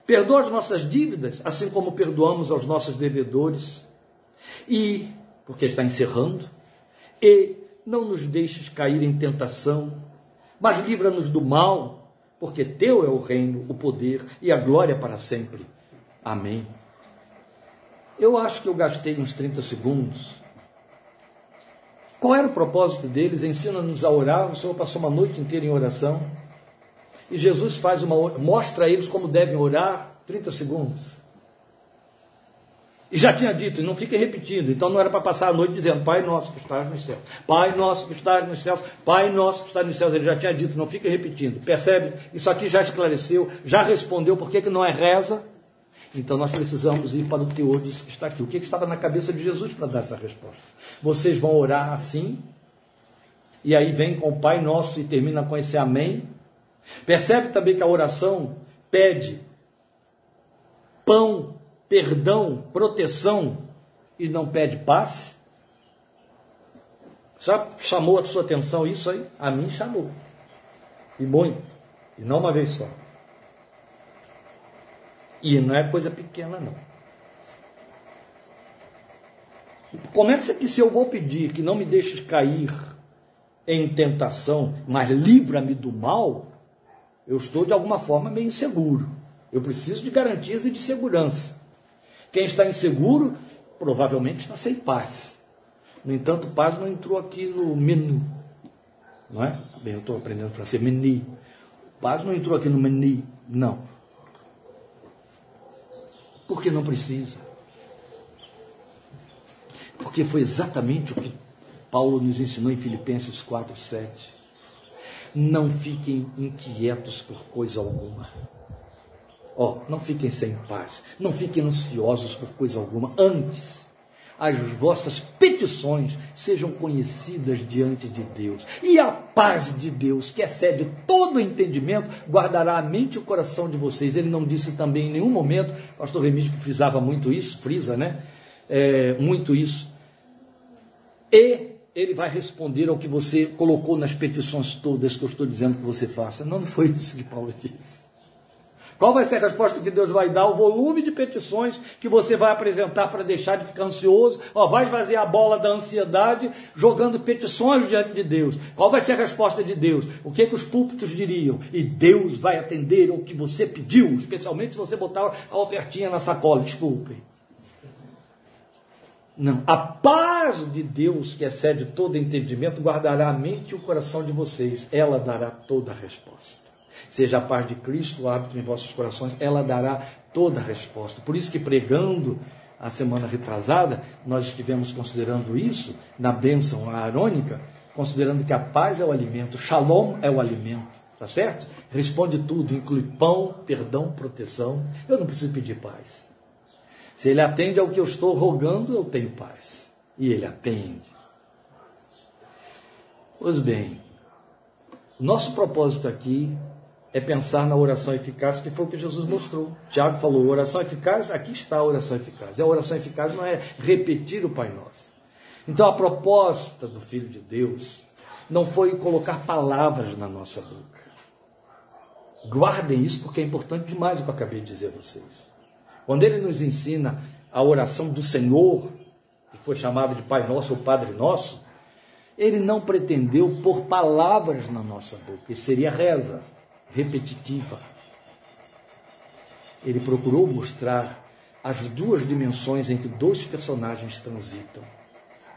Perdoa as nossas dívidas, assim como perdoamos aos nossos devedores. E, porque está encerrando, e não nos deixes cair em tentação, mas livra-nos do mal, porque teu é o reino, o poder e a glória para sempre. Amém. Eu acho que eu gastei uns 30 segundos. Qual era o propósito deles? Ensina-nos a orar. O Senhor passou uma noite inteira em oração. E Jesus faz uma mostra a eles como devem orar 30 segundos. E já tinha dito, não fiquem repetindo. Então não era para passar a noite dizendo, Pai nosso que estás nos céus, Pai nosso que estás nos céus, Pai nosso que estás nos céus. Ele já tinha dito, não fiquem repetindo. Percebe? Isso aqui já esclareceu, já respondeu por que, que não é reza. Então nós precisamos ir para o teor disso que está aqui. O que, que estava na cabeça de Jesus para dar essa resposta? Vocês vão orar assim, e aí vem com o Pai Nosso e termina com esse Amém. Percebe também que a oração pede pão, perdão, proteção e não pede paz? Já chamou a sua atenção isso aí? A mim chamou. E muito. E não uma vez só. E não é coisa pequena, não. Começa que se eu vou pedir que não me deixes cair em tentação, mas livra-me do mal, eu estou de alguma forma meio inseguro. Eu preciso de garantias e de segurança. Quem está inseguro, provavelmente está sem paz. No entanto, paz não entrou aqui no menu. Não é? Bem, eu estou aprendendo francês, menu. Paz não entrou aqui no menu, não. Porque não precisa. Porque foi exatamente o que Paulo nos ensinou em Filipenses 4, 7. Não fiquem inquietos por coisa alguma. Ó, oh, não fiquem sem paz, não fiquem ansiosos por coisa alguma. Antes, as vossas petições sejam conhecidas diante de Deus. E a paz de Deus, que excede todo entendimento, guardará a mente e o coração de vocês. Ele não disse também em nenhum momento, pastor Remídio que frisava muito isso, frisa, né? É, muito isso. E ele vai responder ao que você colocou nas petições todas que eu estou dizendo que você faça. Não, não foi isso que Paulo disse. Qual vai ser a resposta que Deus vai dar? O volume de petições que você vai apresentar para deixar de ficar ansioso. Ó, vai esvaziar a bola da ansiedade jogando petições diante de Deus. Qual vai ser a resposta de Deus? O que, é que os púlpitos diriam? E Deus vai atender o que você pediu, especialmente se você botar a ofertinha na sacola. Desculpem. Não. A paz de Deus, que excede todo entendimento, guardará a mente e o coração de vocês. Ela dará toda a resposta seja a paz de Cristo o hábito em vossos corações, ela dará toda a resposta. Por isso que pregando a semana retrasada, nós estivemos considerando isso na bênção arônica, considerando que a paz é o alimento, shalom é o alimento, tá certo? Responde tudo, inclui pão, perdão, proteção. Eu não preciso pedir paz. Se ele atende ao que eu estou rogando, eu tenho paz. E ele atende. Pois bem, nosso propósito aqui é pensar na oração eficaz, que foi o que Jesus mostrou. Tiago falou: oração eficaz, aqui está a oração eficaz. E a oração eficaz não é repetir o Pai Nosso. Então a proposta do Filho de Deus não foi colocar palavras na nossa boca. Guardem isso porque é importante demais o que eu acabei de dizer a vocês. Quando ele nos ensina a oração do Senhor, que foi chamado de Pai Nosso ou Padre Nosso, ele não pretendeu pôr palavras na nossa boca, isso seria reza repetitiva. Ele procurou mostrar as duas dimensões em que dois personagens transitam: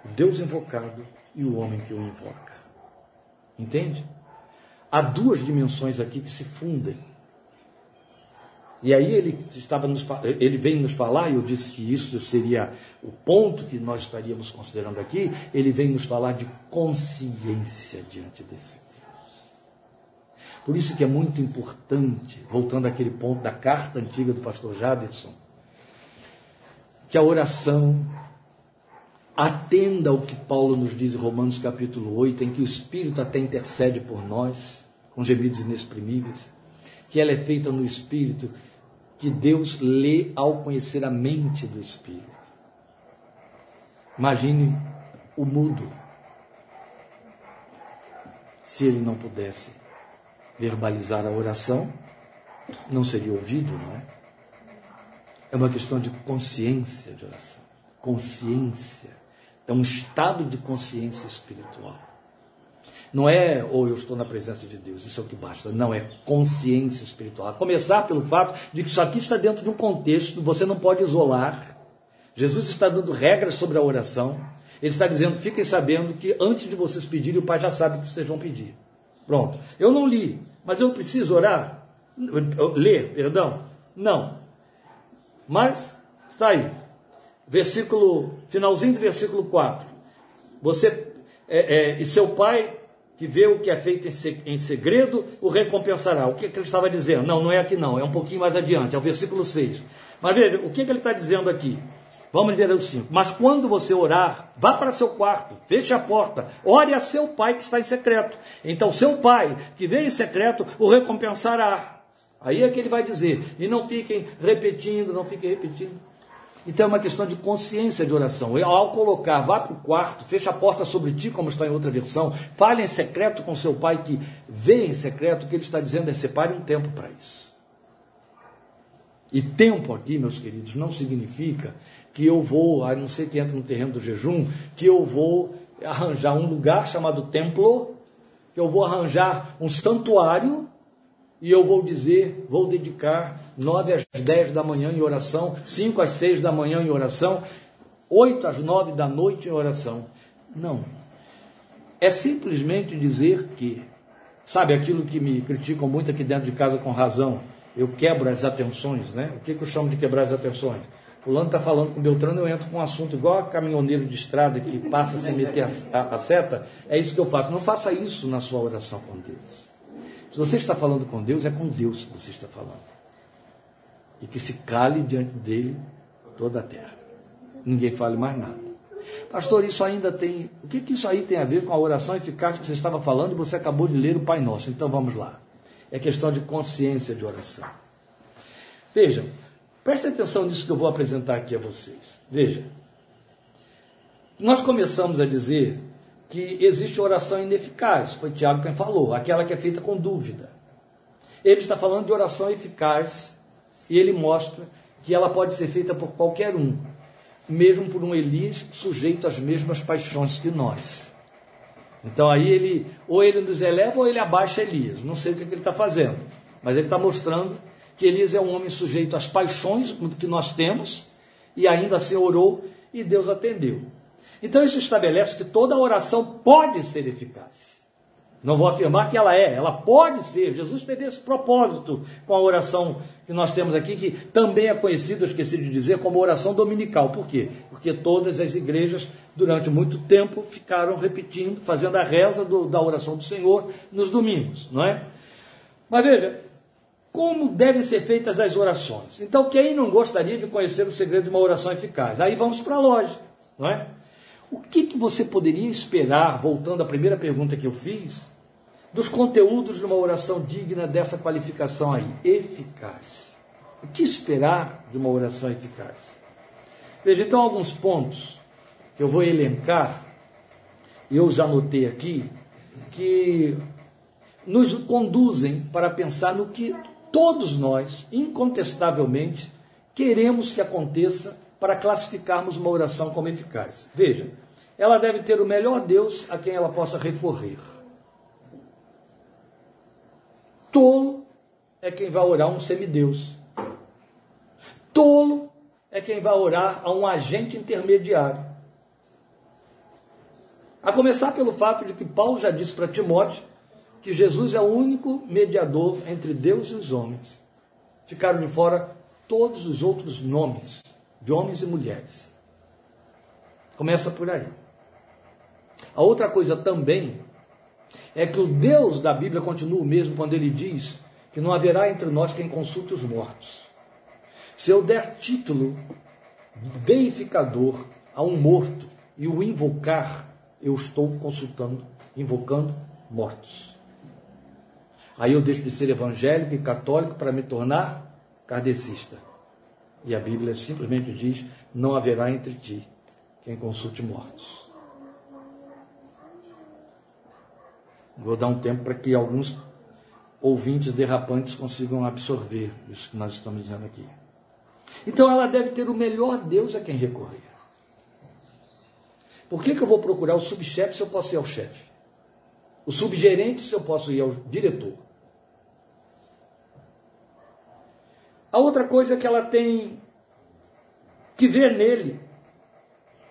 o Deus invocado e o homem que o invoca. Entende? Há duas dimensões aqui que se fundem. E aí ele estava nos, ele vem nos falar, e eu disse que isso seria o ponto que nós estaríamos considerando aqui, ele vem nos falar de consciência diante desse por isso que é muito importante, voltando àquele ponto da carta antiga do pastor Jaderson, que a oração atenda ao que Paulo nos diz em Romanos capítulo 8, em que o Espírito até intercede por nós, com gemidos inexprimíveis, que ela é feita no Espírito, que Deus lê ao conhecer a mente do Espírito. Imagine o mudo, se ele não pudesse verbalizar a oração, não seria ouvido, não é? É uma questão de consciência de oração. Consciência. É um estado de consciência espiritual. Não é, ou oh, eu estou na presença de Deus, isso é o que basta. Não, é consciência espiritual. A começar pelo fato de que isso aqui está dentro de um contexto, você não pode isolar. Jesus está dando regras sobre a oração. Ele está dizendo: fiquem sabendo que antes de vocês pedirem, o Pai já sabe o que vocês vão pedir. Pronto. Eu não li, mas eu preciso orar? Ler, perdão? Não. Mas, está aí. Versículo, finalzinho do versículo 4. Você, é, é, e seu pai, que vê o que é feito em segredo, o recompensará. O que, que ele estava dizendo? Não, não é aqui não, é um pouquinho mais adiante, é o versículo 6. Mas veja, o que, que ele está dizendo aqui? Vamos ler o 5. Mas quando você orar, vá para seu quarto, feche a porta, ore a seu pai que está em secreto. Então, seu pai que vem em secreto o recompensará. Aí é que ele vai dizer. E não fiquem repetindo, não fiquem repetindo. Então é uma questão de consciência de oração. Ao colocar, vá para o quarto, fecha a porta sobre ti, como está em outra versão, fale em secreto com seu pai que vê em secreto, o que ele está dizendo é separe um tempo para isso. E tempo aqui, meus queridos, não significa que eu vou, a não ser que entre no terreno do jejum, que eu vou arranjar um lugar chamado templo, que eu vou arranjar um santuário e eu vou dizer, vou dedicar nove às dez da manhã em oração, cinco às seis da manhã em oração, oito às nove da noite em oração. Não. É simplesmente dizer que, sabe aquilo que me criticam muito aqui dentro de casa com razão, eu quebro as atenções, né? O que, que eu chamo de quebrar as atenções? Fulano está falando com Beltrano, eu entro com um assunto igual a caminhoneiro de estrada que passa sem meter a, a, a seta. É isso que eu faço. Não faça isso na sua oração com Deus. Se você está falando com Deus, é com Deus que você está falando. E que se cale diante dele toda a terra. Ninguém fale mais nada. Pastor, isso ainda tem. O que, que isso aí tem a ver com a oração eficaz que você estava falando e você acabou de ler o Pai Nosso? Então vamos lá. É questão de consciência de oração. Vejam, prestem atenção nisso que eu vou apresentar aqui a vocês. Veja. Nós começamos a dizer que existe oração ineficaz, foi Tiago quem falou, aquela que é feita com dúvida. Ele está falando de oração eficaz e ele mostra que ela pode ser feita por qualquer um, mesmo por um Elias sujeito às mesmas paixões que nós. Então aí ele, ou ele nos eleva ou ele abaixa Elias. Não sei o que ele está fazendo, mas ele está mostrando que Elias é um homem sujeito às paixões que nós temos e ainda assim orou e Deus atendeu. Então isso estabelece que toda oração pode ser eficaz. Não vou afirmar que ela é, ela pode ser. Jesus teve esse propósito com a oração que nós temos aqui, que também é conhecida, esqueci de dizer, como oração dominical. Por quê? Porque todas as igrejas, durante muito tempo, ficaram repetindo, fazendo a reza do, da oração do Senhor nos domingos, não é? Mas veja, como devem ser feitas as orações? Então, quem não gostaria de conhecer o segredo de uma oração eficaz? Aí vamos para a lógica, não é? O que, que você poderia esperar, voltando à primeira pergunta que eu fiz, dos conteúdos de uma oração digna dessa qualificação aí? Eficaz. O que esperar de uma oração eficaz? Veja, então, alguns pontos que eu vou elencar, eu já notei aqui, que nos conduzem para pensar no que todos nós, incontestavelmente, queremos que aconteça para classificarmos uma oração como eficaz. Veja, ela deve ter o melhor Deus a quem ela possa recorrer. Tolo é quem vai orar a um semideus. Tolo é quem vai orar a um agente intermediário. A começar pelo fato de que Paulo já disse para Timóteo que Jesus é o único mediador entre Deus e os homens. Ficaram de fora todos os outros nomes de homens e mulheres. Começa por aí. A outra coisa também é que o Deus da Bíblia continua o mesmo quando ele diz que não haverá entre nós quem consulte os mortos. Se eu der título deificador a um morto e o invocar, eu estou consultando, invocando mortos. Aí eu deixo de ser evangélico e católico para me tornar kardecista. E a Bíblia simplesmente diz: não haverá entre ti quem consulte mortos. Vou dar um tempo para que alguns ouvintes derrapantes consigam absorver isso que nós estamos dizendo aqui. Então ela deve ter o melhor Deus a quem recorrer. Por que, que eu vou procurar o subchefe se eu posso ir ao chefe? O subgerente se eu posso ir ao diretor? A outra coisa é que ela tem que ver nele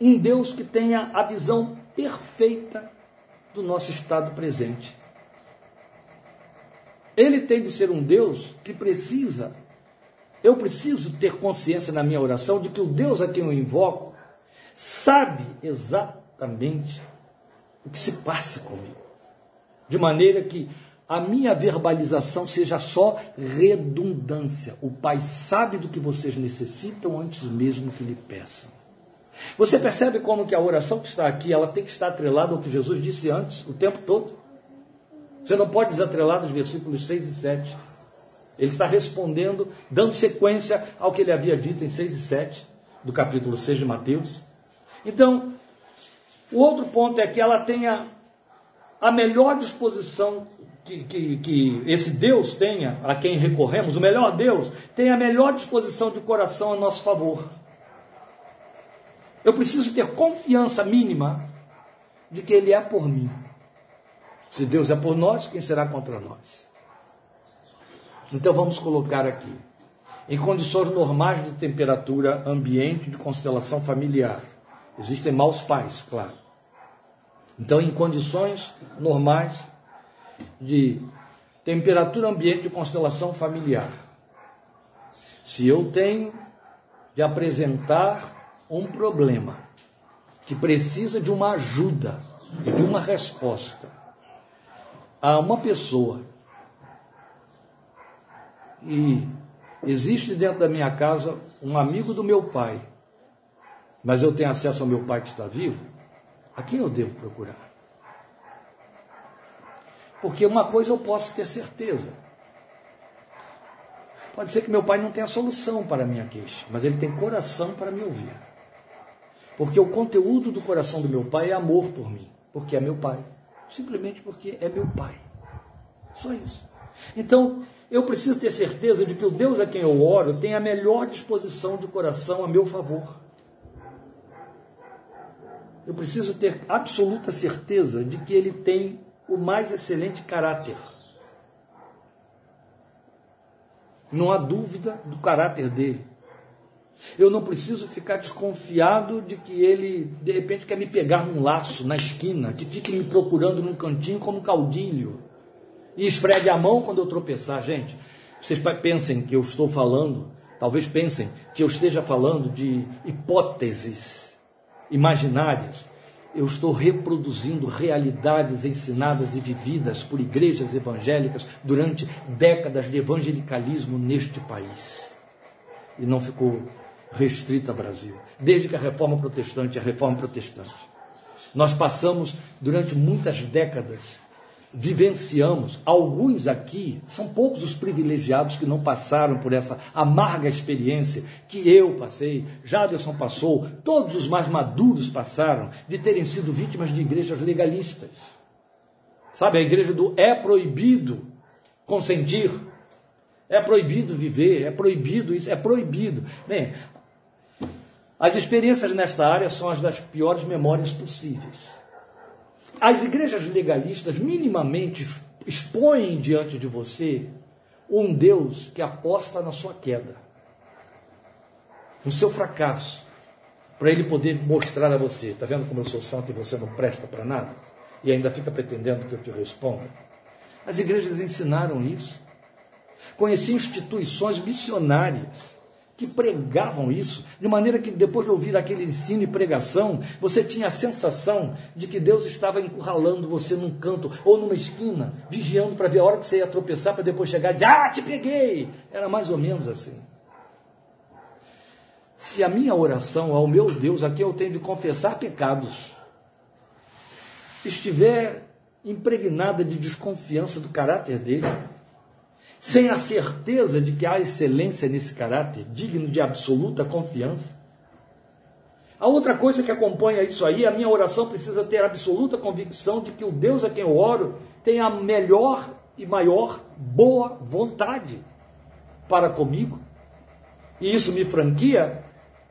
um Deus que tenha a visão perfeita do nosso estado presente. Ele tem de ser um Deus que precisa, eu preciso ter consciência na minha oração de que o Deus a quem eu invoco sabe exatamente o que se passa comigo. De maneira que a minha verbalização seja só redundância. O Pai sabe do que vocês necessitam antes mesmo que lhe peçam. Você percebe como que a oração que está aqui, ela tem que estar atrelada ao que Jesus disse antes, o tempo todo? Você não pode desatrelar dos versículos 6 e 7. Ele está respondendo, dando sequência ao que ele havia dito em 6 e 7, do capítulo 6 de Mateus. Então, o outro ponto é que ela tenha a melhor disposição que, que, que, esse Deus tenha, a quem recorremos, o melhor Deus, tenha a melhor disposição de coração a nosso favor. Eu preciso ter confiança mínima de que Ele é por mim. Se Deus é por nós, quem será contra nós? Então vamos colocar aqui. Em condições normais de temperatura ambiente, de constelação familiar. Existem maus pais, claro. Então, em condições normais de temperatura ambiente de constelação familiar. Se eu tenho de apresentar um problema que precisa de uma ajuda e de uma resposta a uma pessoa e existe dentro da minha casa um amigo do meu pai, mas eu tenho acesso ao meu pai que está vivo, a quem eu devo procurar? Porque uma coisa eu posso ter certeza. Pode ser que meu pai não tenha solução para a minha queixa, mas ele tem coração para me ouvir. Porque o conteúdo do coração do meu pai é amor por mim, porque é meu pai. Simplesmente porque é meu pai. Só isso. Então, eu preciso ter certeza de que o Deus a quem eu oro tem a melhor disposição de coração a meu favor. Eu preciso ter absoluta certeza de que ele tem o mais excelente caráter. Não há dúvida do caráter dele. Eu não preciso ficar desconfiado de que ele, de repente, quer me pegar num laço na esquina, que fique me procurando num cantinho como caudilho e esfregue a mão quando eu tropeçar. Gente, vocês pensem que eu estou falando, talvez pensem que eu esteja falando de hipóteses imaginárias eu estou reproduzindo realidades ensinadas e vividas por igrejas evangélicas durante décadas de evangelicalismo neste país. E não ficou restrita ao Brasil, desde que a reforma protestante, a reforma protestante. Nós passamos durante muitas décadas vivenciamos, alguns aqui, são poucos os privilegiados que não passaram por essa amarga experiência que eu passei, Jaderson passou, todos os mais maduros passaram, de terem sido vítimas de igrejas legalistas. Sabe, a igreja do é proibido consentir, é proibido viver, é proibido isso, é proibido. Bem, as experiências nesta área são as das piores memórias possíveis as igrejas legalistas minimamente expõem diante de você um Deus que aposta na sua queda, no seu fracasso, para ele poder mostrar a você: está vendo como eu sou santo e você não presta para nada? E ainda fica pretendendo que eu te responda? As igrejas ensinaram isso. Conheci instituições missionárias que pregavam isso, de maneira que depois de ouvir aquele ensino e pregação, você tinha a sensação de que Deus estava encurralando você num canto ou numa esquina, vigiando para ver a hora que você ia tropeçar, para depois chegar e dizer: Ah, te peguei! Era mais ou menos assim. Se a minha oração ao meu Deus, a quem eu tenho de confessar pecados, estiver impregnada de desconfiança do caráter dele, sem a certeza de que há excelência nesse caráter, digno de absoluta confiança. A outra coisa que acompanha isso aí, a minha oração precisa ter absoluta convicção de que o Deus a quem eu oro tem a melhor e maior boa vontade para comigo. E isso me franquia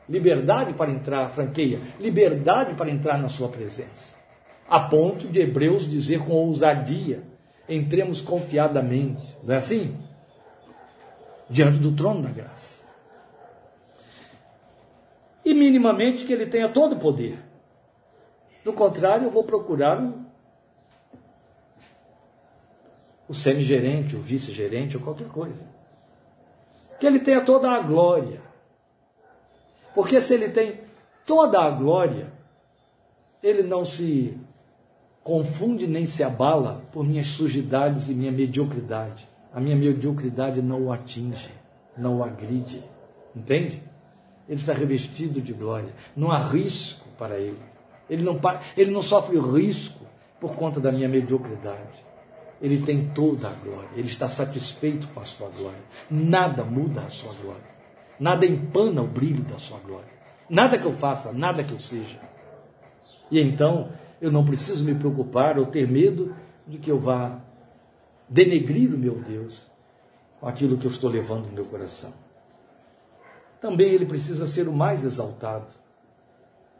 liberdade para entrar, franqueia, liberdade para entrar na sua presença. A ponto de Hebreus dizer com ousadia: entremos confiadamente. Não é assim? Diante do trono da graça. E minimamente que ele tenha todo o poder. Do contrário, eu vou procurar o, o semigerente, o vice-gerente ou qualquer coisa. Que ele tenha toda a glória. Porque se ele tem toda a glória, ele não se confunde nem se abala por minhas sujidades e minha mediocridade. A minha mediocridade não o atinge, não o agride. Entende? Ele está revestido de glória. Não há risco para ele. Ele não, ele não sofre risco por conta da minha mediocridade. Ele tem toda a glória. Ele está satisfeito com a sua glória. Nada muda a sua glória. Nada empana o brilho da sua glória. Nada que eu faça, nada que eu seja. E então, eu não preciso me preocupar ou ter medo de que eu vá denegrir o meu Deus com aquilo que eu estou levando no meu coração. Também ele precisa ser o mais exaltado.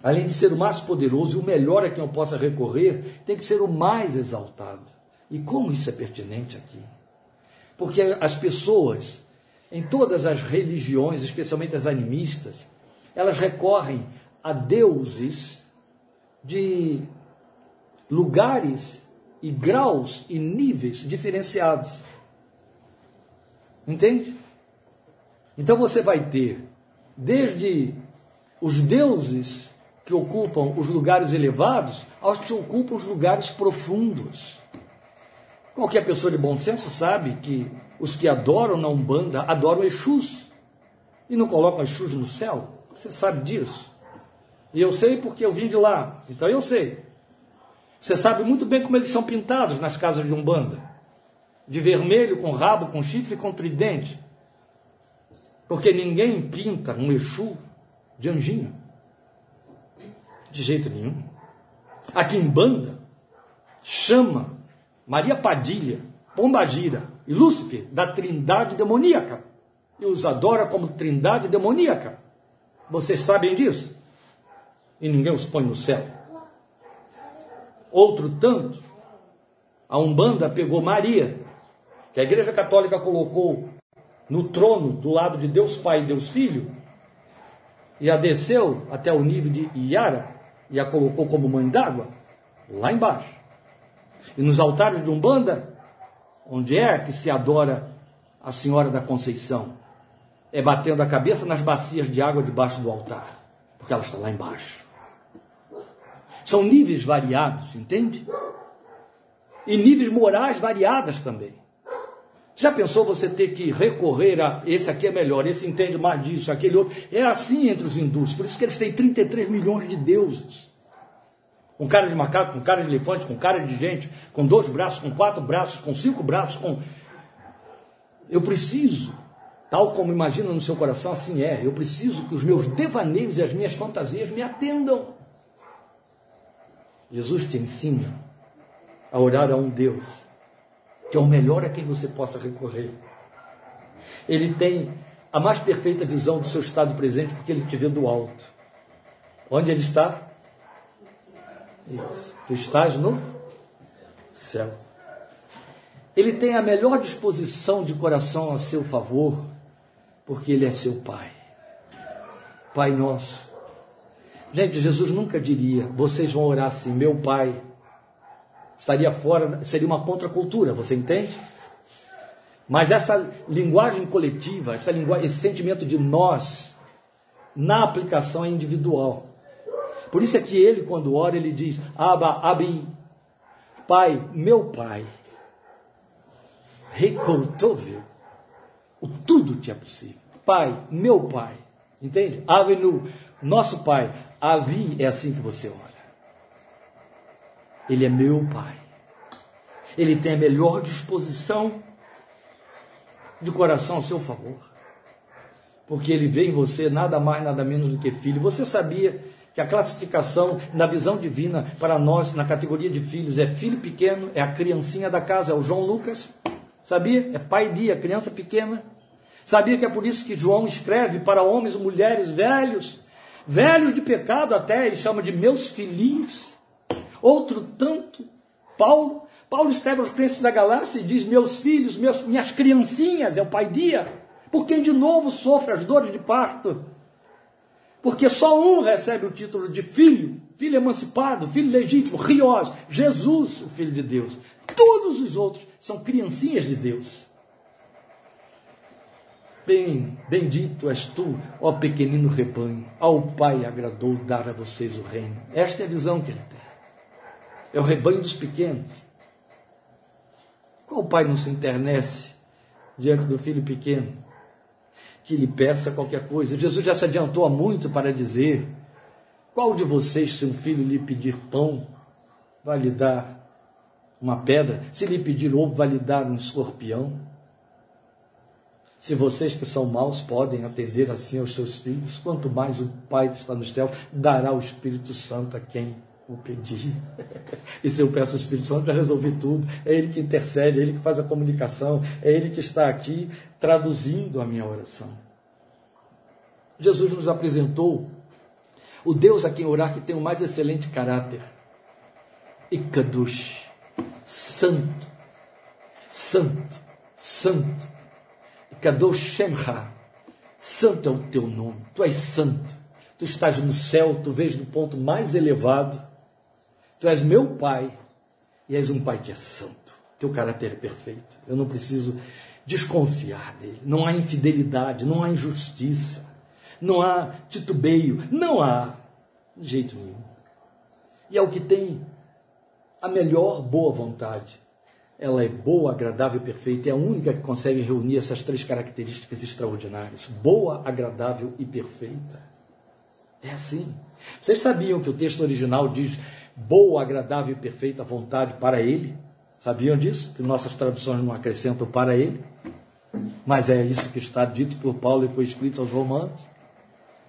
Além de ser o mais poderoso e o melhor a quem eu possa recorrer, tem que ser o mais exaltado. E como isso é pertinente aqui? Porque as pessoas, em todas as religiões, especialmente as animistas, elas recorrem a deuses de lugares e graus e níveis diferenciados. Entende? Então você vai ter desde os deuses que ocupam os lugares elevados aos que ocupam os lugares profundos. Qualquer pessoa de bom senso sabe que os que adoram na Umbanda adoram Exus e não colocam Exus no céu. Você sabe disso. E eu sei porque eu vim de lá, então eu sei. Você sabe muito bem como eles são pintados nas casas de Umbanda. De vermelho, com rabo, com chifre e com tridente. Porque ninguém pinta um Exu de anjinho. De jeito nenhum. Aqui em Banda, chama Maria Padilha, Pombagira e Lúcifer da trindade demoníaca. E os adora como trindade demoníaca. Vocês sabem disso? E ninguém os põe no céu. Outro tanto, a Umbanda pegou Maria, que a Igreja Católica colocou no trono do lado de Deus Pai e Deus Filho, e a desceu até o nível de Iara e a colocou como mãe d'água, lá embaixo. E nos altares de Umbanda, onde é que se adora a Senhora da Conceição? É batendo a cabeça nas bacias de água debaixo do altar, porque ela está lá embaixo. São níveis variados, entende? E níveis morais variadas também. Já pensou você ter que recorrer a esse aqui é melhor, esse entende mais disso, aquele outro? É assim entre os hindus, por isso que eles têm 33 milhões de deuses. Com cara de macaco, com cara de elefante, com cara de gente, com dois braços, com quatro braços, com cinco braços, com. Eu preciso, tal como imagina no seu coração, assim é. Eu preciso que os meus devaneios e as minhas fantasias me atendam. Jesus te ensina a orar a um Deus que é o melhor a quem você possa recorrer. Ele tem a mais perfeita visão do seu estado presente porque ele te vê do alto. Onde ele está? Isso. Tu estás no céu. Ele tem a melhor disposição de coração a seu favor, porque ele é seu Pai. Pai nosso Gente, Jesus nunca diria, vocês vão orar assim, meu pai. Estaria fora, seria uma contracultura, você entende? Mas essa linguagem coletiva, essa linguagem, esse sentimento de nós, na aplicação é individual. Por isso é que ele, quando ora, ele diz, Aba, Abi, Pai, meu Pai, Recortóvel, o tudo te é possível. Pai, meu Pai, entende? Avenu, nosso Pai, Avi é assim que você ora. Ele é meu Pai. Ele tem a melhor disposição de coração ao seu favor. Porque ele vê em você nada mais, nada menos do que filho. Você sabia que a classificação na visão divina para nós, na categoria de filhos, é filho pequeno, é a criancinha da casa, é o João Lucas? Sabia? É pai dia, criança pequena. Sabia que é por isso que João escreve para homens mulheres velhos, velhos de pecado até, e chama de meus filhinhos. Outro tanto, Paulo, Paulo escreve aos crentes da Galácia e diz: Meus filhos, meus, minhas criancinhas, é o pai dia, por quem de novo sofre as dores de parto. Porque só um recebe o título de filho, filho emancipado, filho legítimo, rios, Jesus, o Filho de Deus. Todos os outros são criancinhas de Deus. Bem, bendito és tu, ó pequenino rebanho, ao Pai agradou dar a vocês o reino. Esta é a visão que ele tem. É o rebanho dos pequenos. Qual pai não se internece diante do filho pequeno? Que lhe peça qualquer coisa. Jesus já se adiantou há muito para dizer: qual de vocês, se um filho lhe pedir pão, vai lhe dar uma pedra? Se lhe pedir ovo, vai lhe dar um escorpião? Se vocês que são maus podem atender assim aos seus filhos, quanto mais o Pai que está no céu dará o Espírito Santo a quem o pedir. [LAUGHS] E se eu peço o Espírito Santo para resolver tudo, é Ele que intercede, é Ele que faz a comunicação, é Ele que está aqui traduzindo a minha oração. Jesus nos apresentou o Deus a quem orar que tem o mais excelente caráter. E Kadush, santo, santo, santo. Kadosh Shemcha, santo é o teu nome, tu és santo. Tu estás no céu, tu vês no ponto mais elevado Tu és meu pai e és um pai que é santo. Teu caráter é perfeito. Eu não preciso desconfiar dele. Não há infidelidade, não há injustiça, não há titubeio, não há de jeito nenhum. E é o que tem a melhor boa vontade. Ela é boa, agradável e perfeita. É a única que consegue reunir essas três características extraordinárias: boa, agradável e perfeita. É assim. Vocês sabiam que o texto original diz boa, agradável e perfeita vontade para Ele. Sabiam disso? Que nossas traduções não acrescentam para Ele. Mas é isso que está dito por Paulo e foi escrito aos Romanos.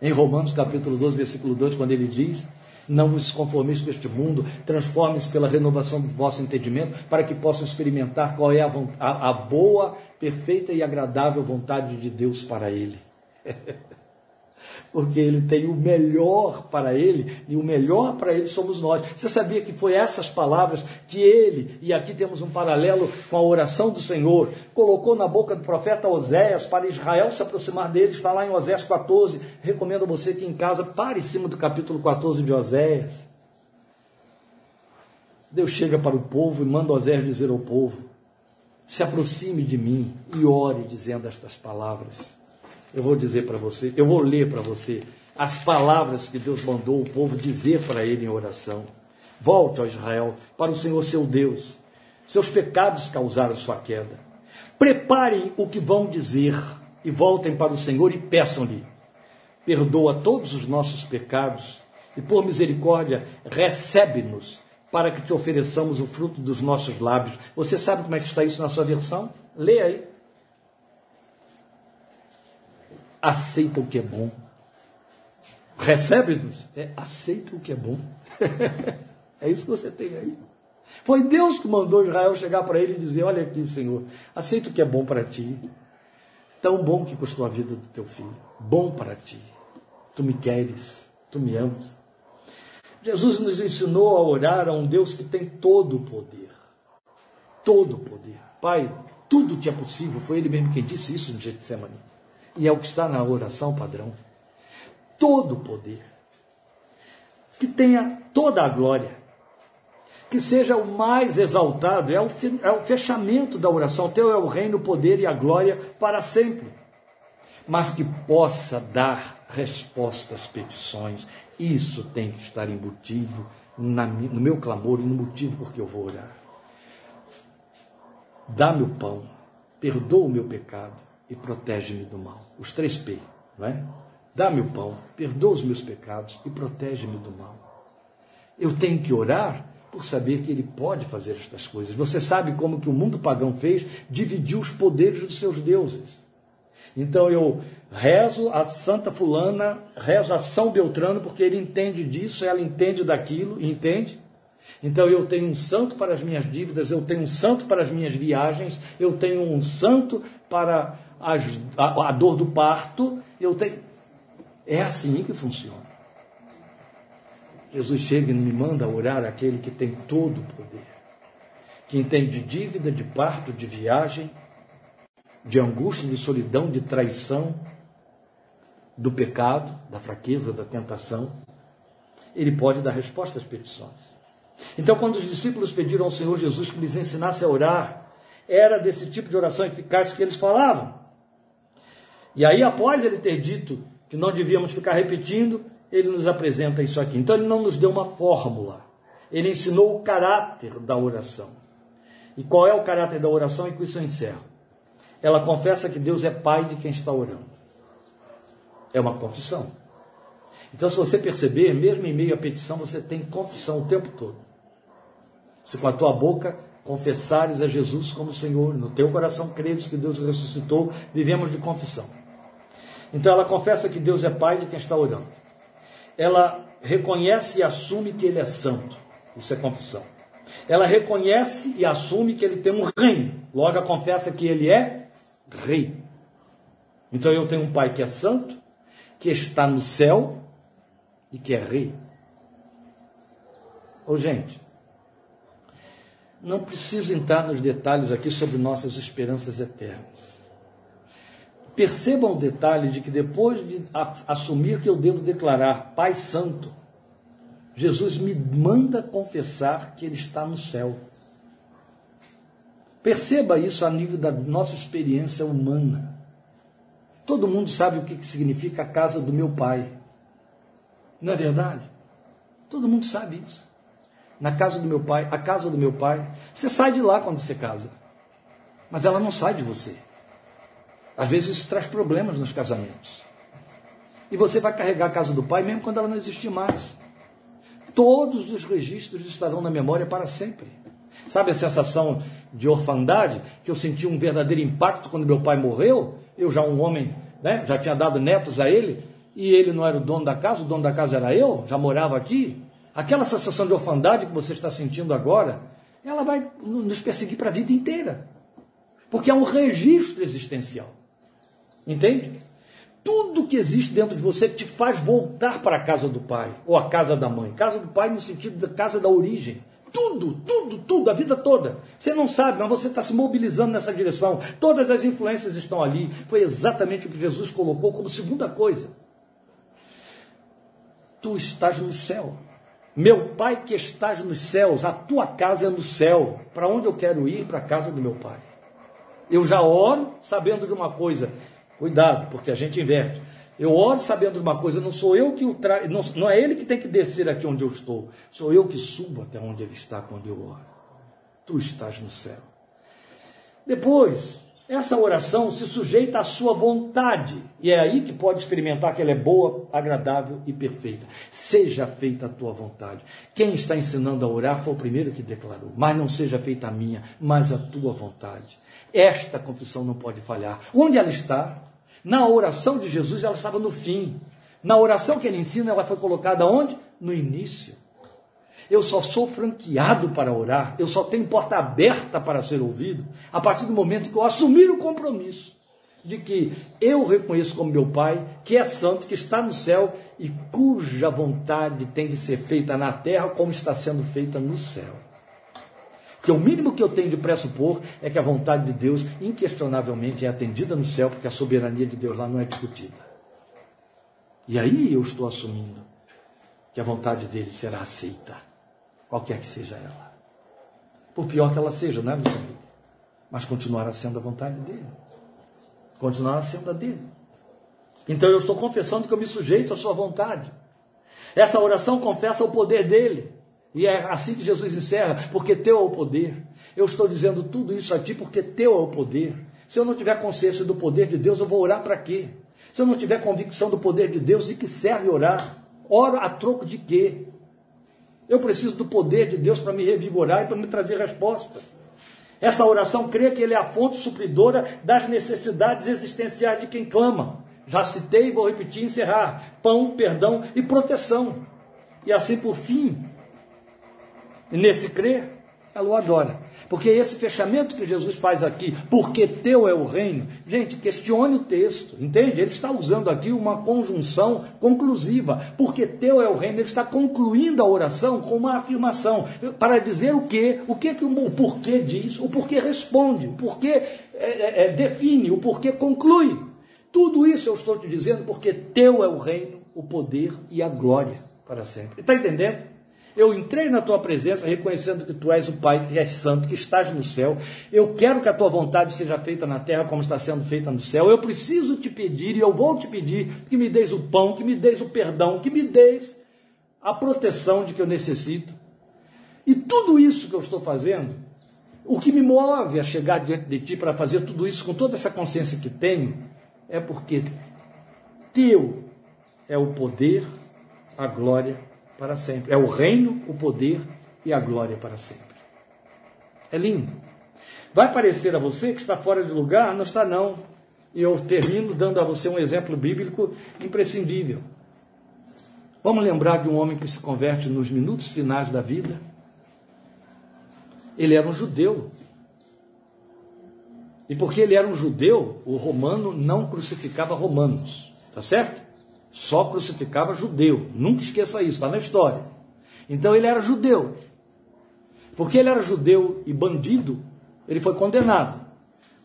Em Romanos capítulo 12, versículo 2, quando ele diz: Não vos conformeis com este mundo, transformem-se pela renovação do vosso entendimento, para que possam experimentar qual é a, a, a boa, perfeita e agradável vontade de Deus para ele. [LAUGHS] porque ele tem o melhor para ele e o melhor para ele somos nós. Você sabia que foi essas palavras que ele, e aqui temos um paralelo com a oração do Senhor, colocou na boca do profeta Oséias para Israel se aproximar dele, está lá em Oséias 14. Recomendo a você que em casa pare em cima do capítulo 14 de Oséias. Deus chega para o povo e manda Oséias dizer ao povo: se aproxime de mim e ore dizendo estas palavras. Eu vou dizer para você, eu vou ler para você as palavras que Deus mandou o povo dizer para ele em oração. Volte, ó Israel, para o Senhor seu Deus. Seus pecados causaram sua queda. Preparem o que vão dizer e voltem para o Senhor e peçam-lhe: perdoa todos os nossos pecados e, por misericórdia, recebe-nos para que te ofereçamos o fruto dos nossos lábios. Você sabe como é que está isso na sua versão? Leia aí. Aceita o que é bom. Recebe-nos, é, aceita o que é bom. [LAUGHS] é isso que você tem aí. Foi Deus que mandou Israel chegar para ele e dizer: Olha aqui, Senhor, aceita o que é bom para ti. Tão bom que custou a vida do teu filho. Bom para ti. Tu me queres, tu me amas. Jesus nos ensinou a orar a um Deus que tem todo o poder. Todo o poder. Pai, tudo te é possível. Foi Ele mesmo quem disse isso no Getsemane e é o que está na oração padrão. Todo o poder, que tenha toda a glória, que seja o mais exaltado, é o, é o fechamento da oração. Teu é o reino, o poder e a glória para sempre, mas que possa dar resposta às petições. Isso tem que estar embutido na, no meu clamor e no motivo por que eu vou orar. Dá-me o pão, perdoa o meu pecado e protege-me do mal. Os três P, não é? Dá-me o pão, perdoa os meus pecados e protege-me do mal. Eu tenho que orar por saber que ele pode fazer estas coisas. Você sabe como que o mundo pagão fez? Dividiu os poderes dos seus deuses. Então eu rezo a Santa Fulana, rezo a São Beltrano, porque ele entende disso, ela entende daquilo, entende? Então eu tenho um santo para as minhas dívidas, eu tenho um santo para as minhas viagens, eu tenho um santo para a, a dor do parto, eu tenho. É assim que funciona. Jesus chega e me manda orar aquele que tem todo o poder, que entende de dívida, de parto, de viagem, de angústia, de solidão, de traição, do pecado, da fraqueza, da tentação. Ele pode dar resposta às petições. Então, quando os discípulos pediram ao Senhor Jesus que lhes ensinasse a orar, era desse tipo de oração eficaz que eles falavam. E aí, após ele ter dito que não devíamos ficar repetindo, ele nos apresenta isso aqui. Então, ele não nos deu uma fórmula, ele ensinou o caráter da oração. E qual é o caráter da oração? E com isso eu encerro. Ela confessa que Deus é pai de quem está orando. É uma confissão. Então, se você perceber, mesmo em meio à petição, você tem confissão o tempo todo. Se com a tua boca confessares a Jesus como Senhor, no teu coração credes que Deus ressuscitou, vivemos de confissão. Então ela confessa que Deus é Pai de quem está orando. Ela reconhece e assume que Ele é santo. Isso é confissão. Ela reconhece e assume que Ele tem um reino. Logo, confessa que Ele é Rei. Então eu tenho um Pai que é santo, que está no céu e que é Rei. Ô gente, não preciso entrar nos detalhes aqui sobre nossas esperanças eternas. Percebam o detalhe de que depois de assumir que eu devo declarar Pai Santo, Jesus me manda confessar que Ele está no céu. Perceba isso a nível da nossa experiência humana. Todo mundo sabe o que significa a casa do meu pai. Não é verdade? Todo mundo sabe isso. Na casa do meu pai, a casa do meu pai. Você sai de lá quando você casa. Mas ela não sai de você. Às vezes isso traz problemas nos casamentos. E você vai carregar a casa do pai mesmo quando ela não existir mais. Todos os registros estarão na memória para sempre. Sabe a sensação de orfandade que eu senti um verdadeiro impacto quando meu pai morreu? Eu já um homem, né, já tinha dado netos a ele, e ele não era o dono da casa, o dono da casa era eu, já morava aqui. Aquela sensação de orfandade que você está sentindo agora, ela vai nos perseguir para a vida inteira. Porque é um registro existencial. Entende? Tudo que existe dentro de você te faz voltar para a casa do pai ou a casa da mãe. Casa do pai no sentido da casa da origem. Tudo, tudo, tudo, a vida toda. Você não sabe, mas você está se mobilizando nessa direção. Todas as influências estão ali. Foi exatamente o que Jesus colocou como segunda coisa. Tu estás no céu. Meu pai que estás nos céus, a tua casa é no céu. Para onde eu quero ir? Para a casa do meu pai. Eu já oro sabendo de uma coisa: Cuidado, porque a gente inverte. Eu oro sabendo de uma coisa, não sou eu que o tra... não, não é ele que tem que descer aqui onde eu estou, sou eu que subo até onde ele está quando eu oro. Tu estás no céu. Depois, essa oração se sujeita à sua vontade, e é aí que pode experimentar que ela é boa, agradável e perfeita. Seja feita a tua vontade. Quem está ensinando a orar foi o primeiro que declarou: Mas não seja feita a minha, mas a tua vontade. Esta confissão não pode falhar. Onde ela está? Na oração de Jesus, ela estava no fim. Na oração que ele ensina, ela foi colocada onde? No início. Eu só sou franqueado para orar, eu só tenho porta aberta para ser ouvido, a partir do momento que eu assumir o compromisso de que eu reconheço como meu Pai, que é santo, que está no céu e cuja vontade tem de ser feita na terra como está sendo feita no céu. Porque o mínimo que eu tenho de pressupor é que a vontade de Deus, inquestionavelmente, é atendida no céu, porque a soberania de Deus lá não é discutida. E aí eu estou assumindo que a vontade dele será aceita, qualquer que seja ela. Por pior que ela seja, não é, meu amigo? Mas continuará sendo a vontade dele. Continuará sendo a dele. Então eu estou confessando que eu me sujeito à sua vontade. Essa oração confessa o poder dele. E é assim que Jesus encerra, porque teu é o poder. Eu estou dizendo tudo isso a ti porque teu é o poder. Se eu não tiver consciência do poder de Deus, eu vou orar para quê? Se eu não tiver convicção do poder de Deus, de que serve orar? Oro a troco de quê? Eu preciso do poder de Deus para me revigorar e para me trazer resposta. Essa oração crê que Ele é a fonte supridora das necessidades existenciais de quem clama. Já citei e vou repetir e encerrar: pão, perdão e proteção. E assim, por fim, e nesse crer, ela o adora. Porque esse fechamento que Jesus faz aqui, porque teu é o reino, gente, questione o texto, entende? Ele está usando aqui uma conjunção conclusiva. Porque teu é o reino, ele está concluindo a oração com uma afirmação. Para dizer o quê? O que, que o porquê diz, o porquê responde, o porquê é, é, é, define, o porquê conclui. Tudo isso eu estou te dizendo porque teu é o reino, o poder e a glória para sempre. Está entendendo? Eu entrei na tua presença reconhecendo que tu és o Pai, que és santo, que estás no céu. Eu quero que a tua vontade seja feita na terra como está sendo feita no céu. Eu preciso te pedir e eu vou te pedir que me deis o pão, que me deis o perdão, que me deis a proteção de que eu necessito. E tudo isso que eu estou fazendo, o que me move a chegar diante de ti para fazer tudo isso com toda essa consciência que tenho, é porque teu é o poder, a glória para sempre. É o reino, o poder e a glória para sempre. É lindo. Vai parecer a você que está fora de lugar? Não está, não. E eu termino dando a você um exemplo bíblico imprescindível. Vamos lembrar de um homem que se converte nos minutos finais da vida? Ele era um judeu. E porque ele era um judeu, o romano não crucificava romanos. Tá certo? Só crucificava judeu. Nunca esqueça isso, está na história. Então ele era judeu. Porque ele era judeu e bandido, ele foi condenado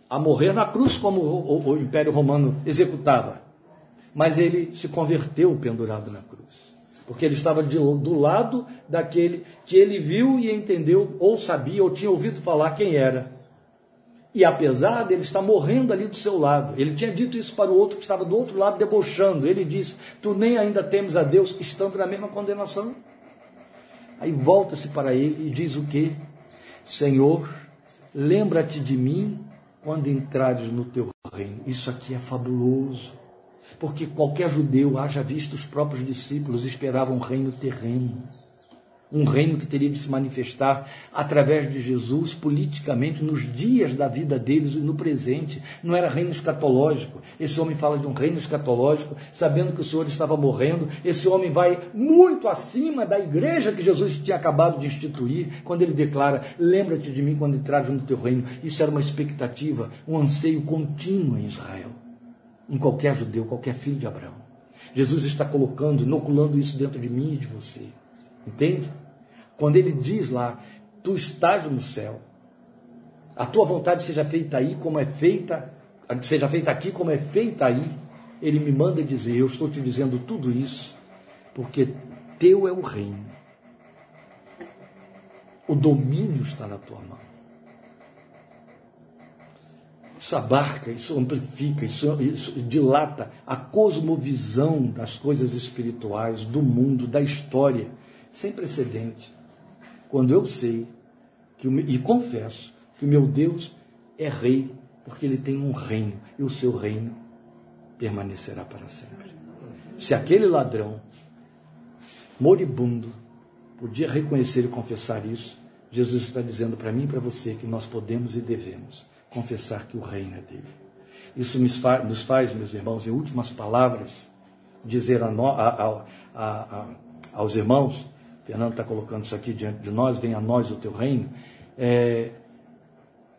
a morrer na cruz, como o, o, Império Romano executava. Mas ele se converteu pendurado na cruz. Porque ele estava de, do lado daquele que ele viu e entendeu, ou sabia, ou tinha ouvido falar quem era e apesar dele estar morrendo ali do seu lado, ele tinha dito isso para o outro que estava do outro lado debochando. Ele disse: Tu nem ainda temes a Deus, estando na mesma condenação. Aí volta-se para ele e diz o que? Senhor, lembra-te de mim quando entrares no teu reino. Isso aqui é fabuloso. Porque qualquer judeu, haja visto os próprios discípulos, esperavam um reino terreno um reino que teria de se manifestar através de Jesus politicamente nos dias da vida deles e no presente. Não era reino escatológico. Esse homem fala de um reino escatológico, sabendo que o Senhor estava morrendo. Esse homem vai muito acima da igreja que Jesus tinha acabado de instituir, quando ele declara: Lembra-te de mim quando entrares no teu reino. Isso era uma expectativa, um anseio contínuo em Israel, em qualquer judeu, qualquer filho de Abraão. Jesus está colocando, inoculando isso dentro de mim e de você. Entende? Quando ele diz lá, tu estás no céu, a tua vontade seja feita aí como é feita, seja feita aqui como é feita aí, ele me manda dizer, eu estou te dizendo tudo isso, porque teu é o reino. O domínio está na tua mão. Isso abarca, isso amplifica, isso, isso, dilata a cosmovisão das coisas espirituais, do mundo, da história, sem precedente quando eu sei que, e confesso que o meu Deus é rei, porque ele tem um reino, e o seu reino permanecerá para sempre. Se aquele ladrão moribundo podia reconhecer e confessar isso, Jesus está dizendo para mim e para você que nós podemos e devemos confessar que o reino é dele. Isso nos faz, meus irmãos, em últimas palavras, dizer a no, a, a, aos irmãos Fernando está colocando isso aqui diante de nós, venha a nós o teu reino. É,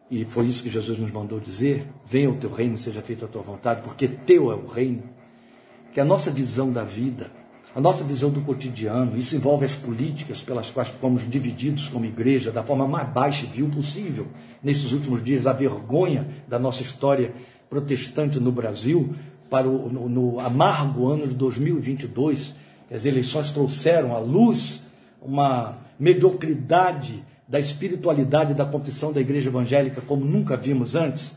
e foi isso que Jesus nos mandou dizer: venha o teu reino, seja feita a tua vontade, porque teu é o reino. Que a nossa visão da vida, a nossa visão do cotidiano, isso envolve as políticas pelas quais fomos divididos como igreja da forma mais baixa e vil possível. Nesses últimos dias, a vergonha da nossa história protestante no Brasil para o no, no amargo ano de 2022. As eleições trouxeram à luz uma mediocridade da espiritualidade da confissão da igreja evangélica como nunca vimos antes,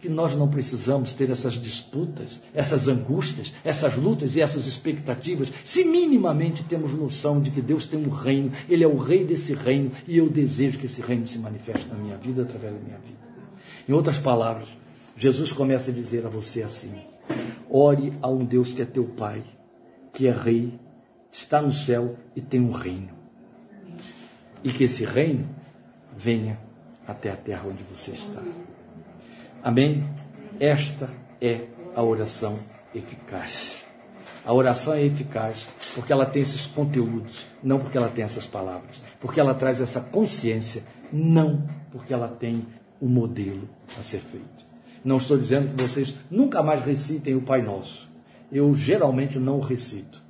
que nós não precisamos ter essas disputas, essas angústias, essas lutas e essas expectativas, se minimamente temos noção de que Deus tem um reino, Ele é o rei desse reino e eu desejo que esse reino se manifeste na minha vida através da minha vida. Em outras palavras, Jesus começa a dizer a você assim: ore a um Deus que é teu Pai, que é Rei, está no céu e tem um reino e que esse reino venha até a terra onde você está. Amém? Esta é a oração eficaz. A oração é eficaz porque ela tem esses conteúdos, não porque ela tem essas palavras. Porque ela traz essa consciência, não porque ela tem um modelo a ser feito. Não estou dizendo que vocês nunca mais recitem o Pai Nosso. Eu geralmente não o recito.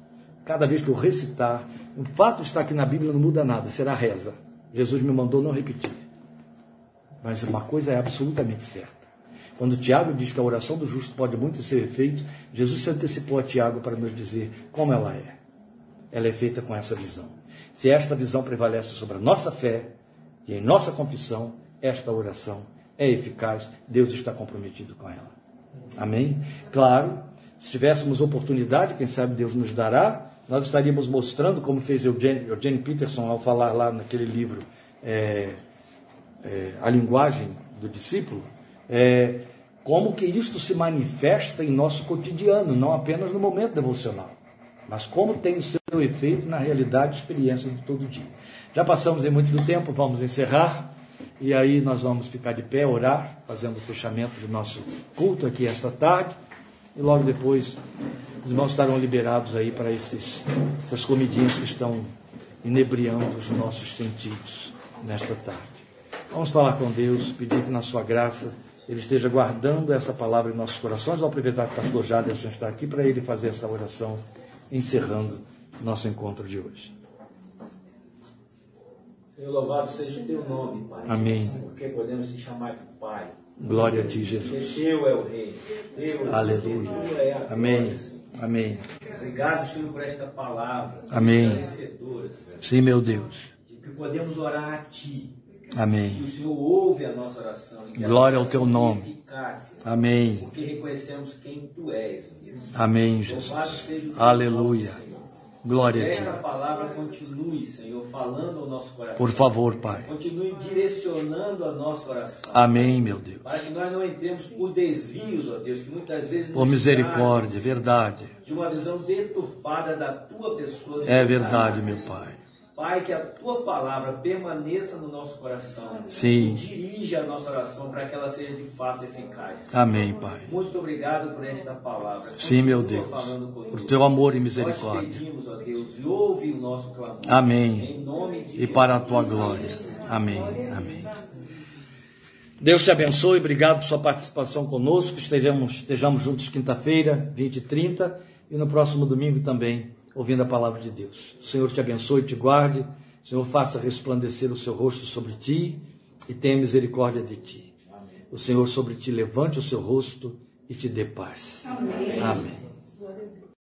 Cada vez que eu recitar, o fato estar aqui na Bíblia não muda nada, será reza. Jesus me mandou não repetir. Mas uma coisa é absolutamente certa. Quando Tiago diz que a oração do justo pode muito ser feita, Jesus se antecipou a Tiago para nos dizer como ela é. Ela é feita com essa visão. Se esta visão prevalece sobre a nossa fé e em nossa confissão, esta oração é eficaz, Deus está comprometido com ela. Amém? Claro, se tivéssemos oportunidade, quem sabe Deus nos dará, nós estaríamos mostrando, como fez Eugene, Eugene Peterson ao falar lá naquele livro, é, é, A Linguagem do Discípulo, é, como que isto se manifesta em nosso cotidiano, não apenas no momento devocional, mas como tem o seu efeito na realidade e experiência de todo dia. Já passamos em muito do tempo, vamos encerrar. E aí nós vamos ficar de pé, orar, fazendo o fechamento do nosso culto aqui esta tarde. E logo depois os irmãos estarão liberados aí para esses, essas comidinhas que estão inebriando os nossos sentidos nesta tarde. Vamos falar com Deus, pedir que na sua graça Ele esteja guardando essa palavra em nossos corações. Vou aproveitar que o pastor Jaderson está aqui para ele fazer essa oração, encerrando nosso encontro de hoje. Senhor, louvado seja o teu nome, Pai. Amém. Porque podemos te chamar de Pai. Glória a ti, Jesus. Porque teu é o Rei. Teu Aleluia. teu é Amém. glória. Amém. Obrigado, Senhor, por esta palavra. Amém. Sim, meu Deus. De que podemos orar a Ti. Que Amém. o Senhor ouve a nossa oração. Que Glória ao teu nome. Amém. Porque reconhecemos quem Tu és. Amém, Jesus. Aleluia. Glória a ti. palavra continue, Senhor, falando ao nosso coração. Por favor, Pai. Continue direcionando a nossa oração. Amém, meu Deus. Para que nós não entremos por desvios, ó Deus, que muitas vezes Por nos misericórdia, trazem verdade. de uma visão deturpada da tua pessoa. É verdade, meu Pai. Pai, que a tua palavra permaneça no nosso coração. Sim. E dirija a nossa oração para que ela seja de fato eficaz. Amém, Pai. Muito obrigado por esta palavra. Sim, meu Deus. Por teu amor e Nós misericórdia. te pedimos, ó Deus, e ouve o nosso clamor. Amém. Em nome de E para a tua glória. Amém. Amém. Deus te abençoe, obrigado por sua participação conosco. Estejamos, estejamos juntos quinta-feira, 20 e 30, e no próximo domingo também, ouvindo a palavra de Deus. O Senhor te abençoe e te guarde. O Senhor faça resplandecer o seu rosto sobre ti e tenha misericórdia de ti. O Senhor sobre ti levante o seu rosto e te dê paz. Amém.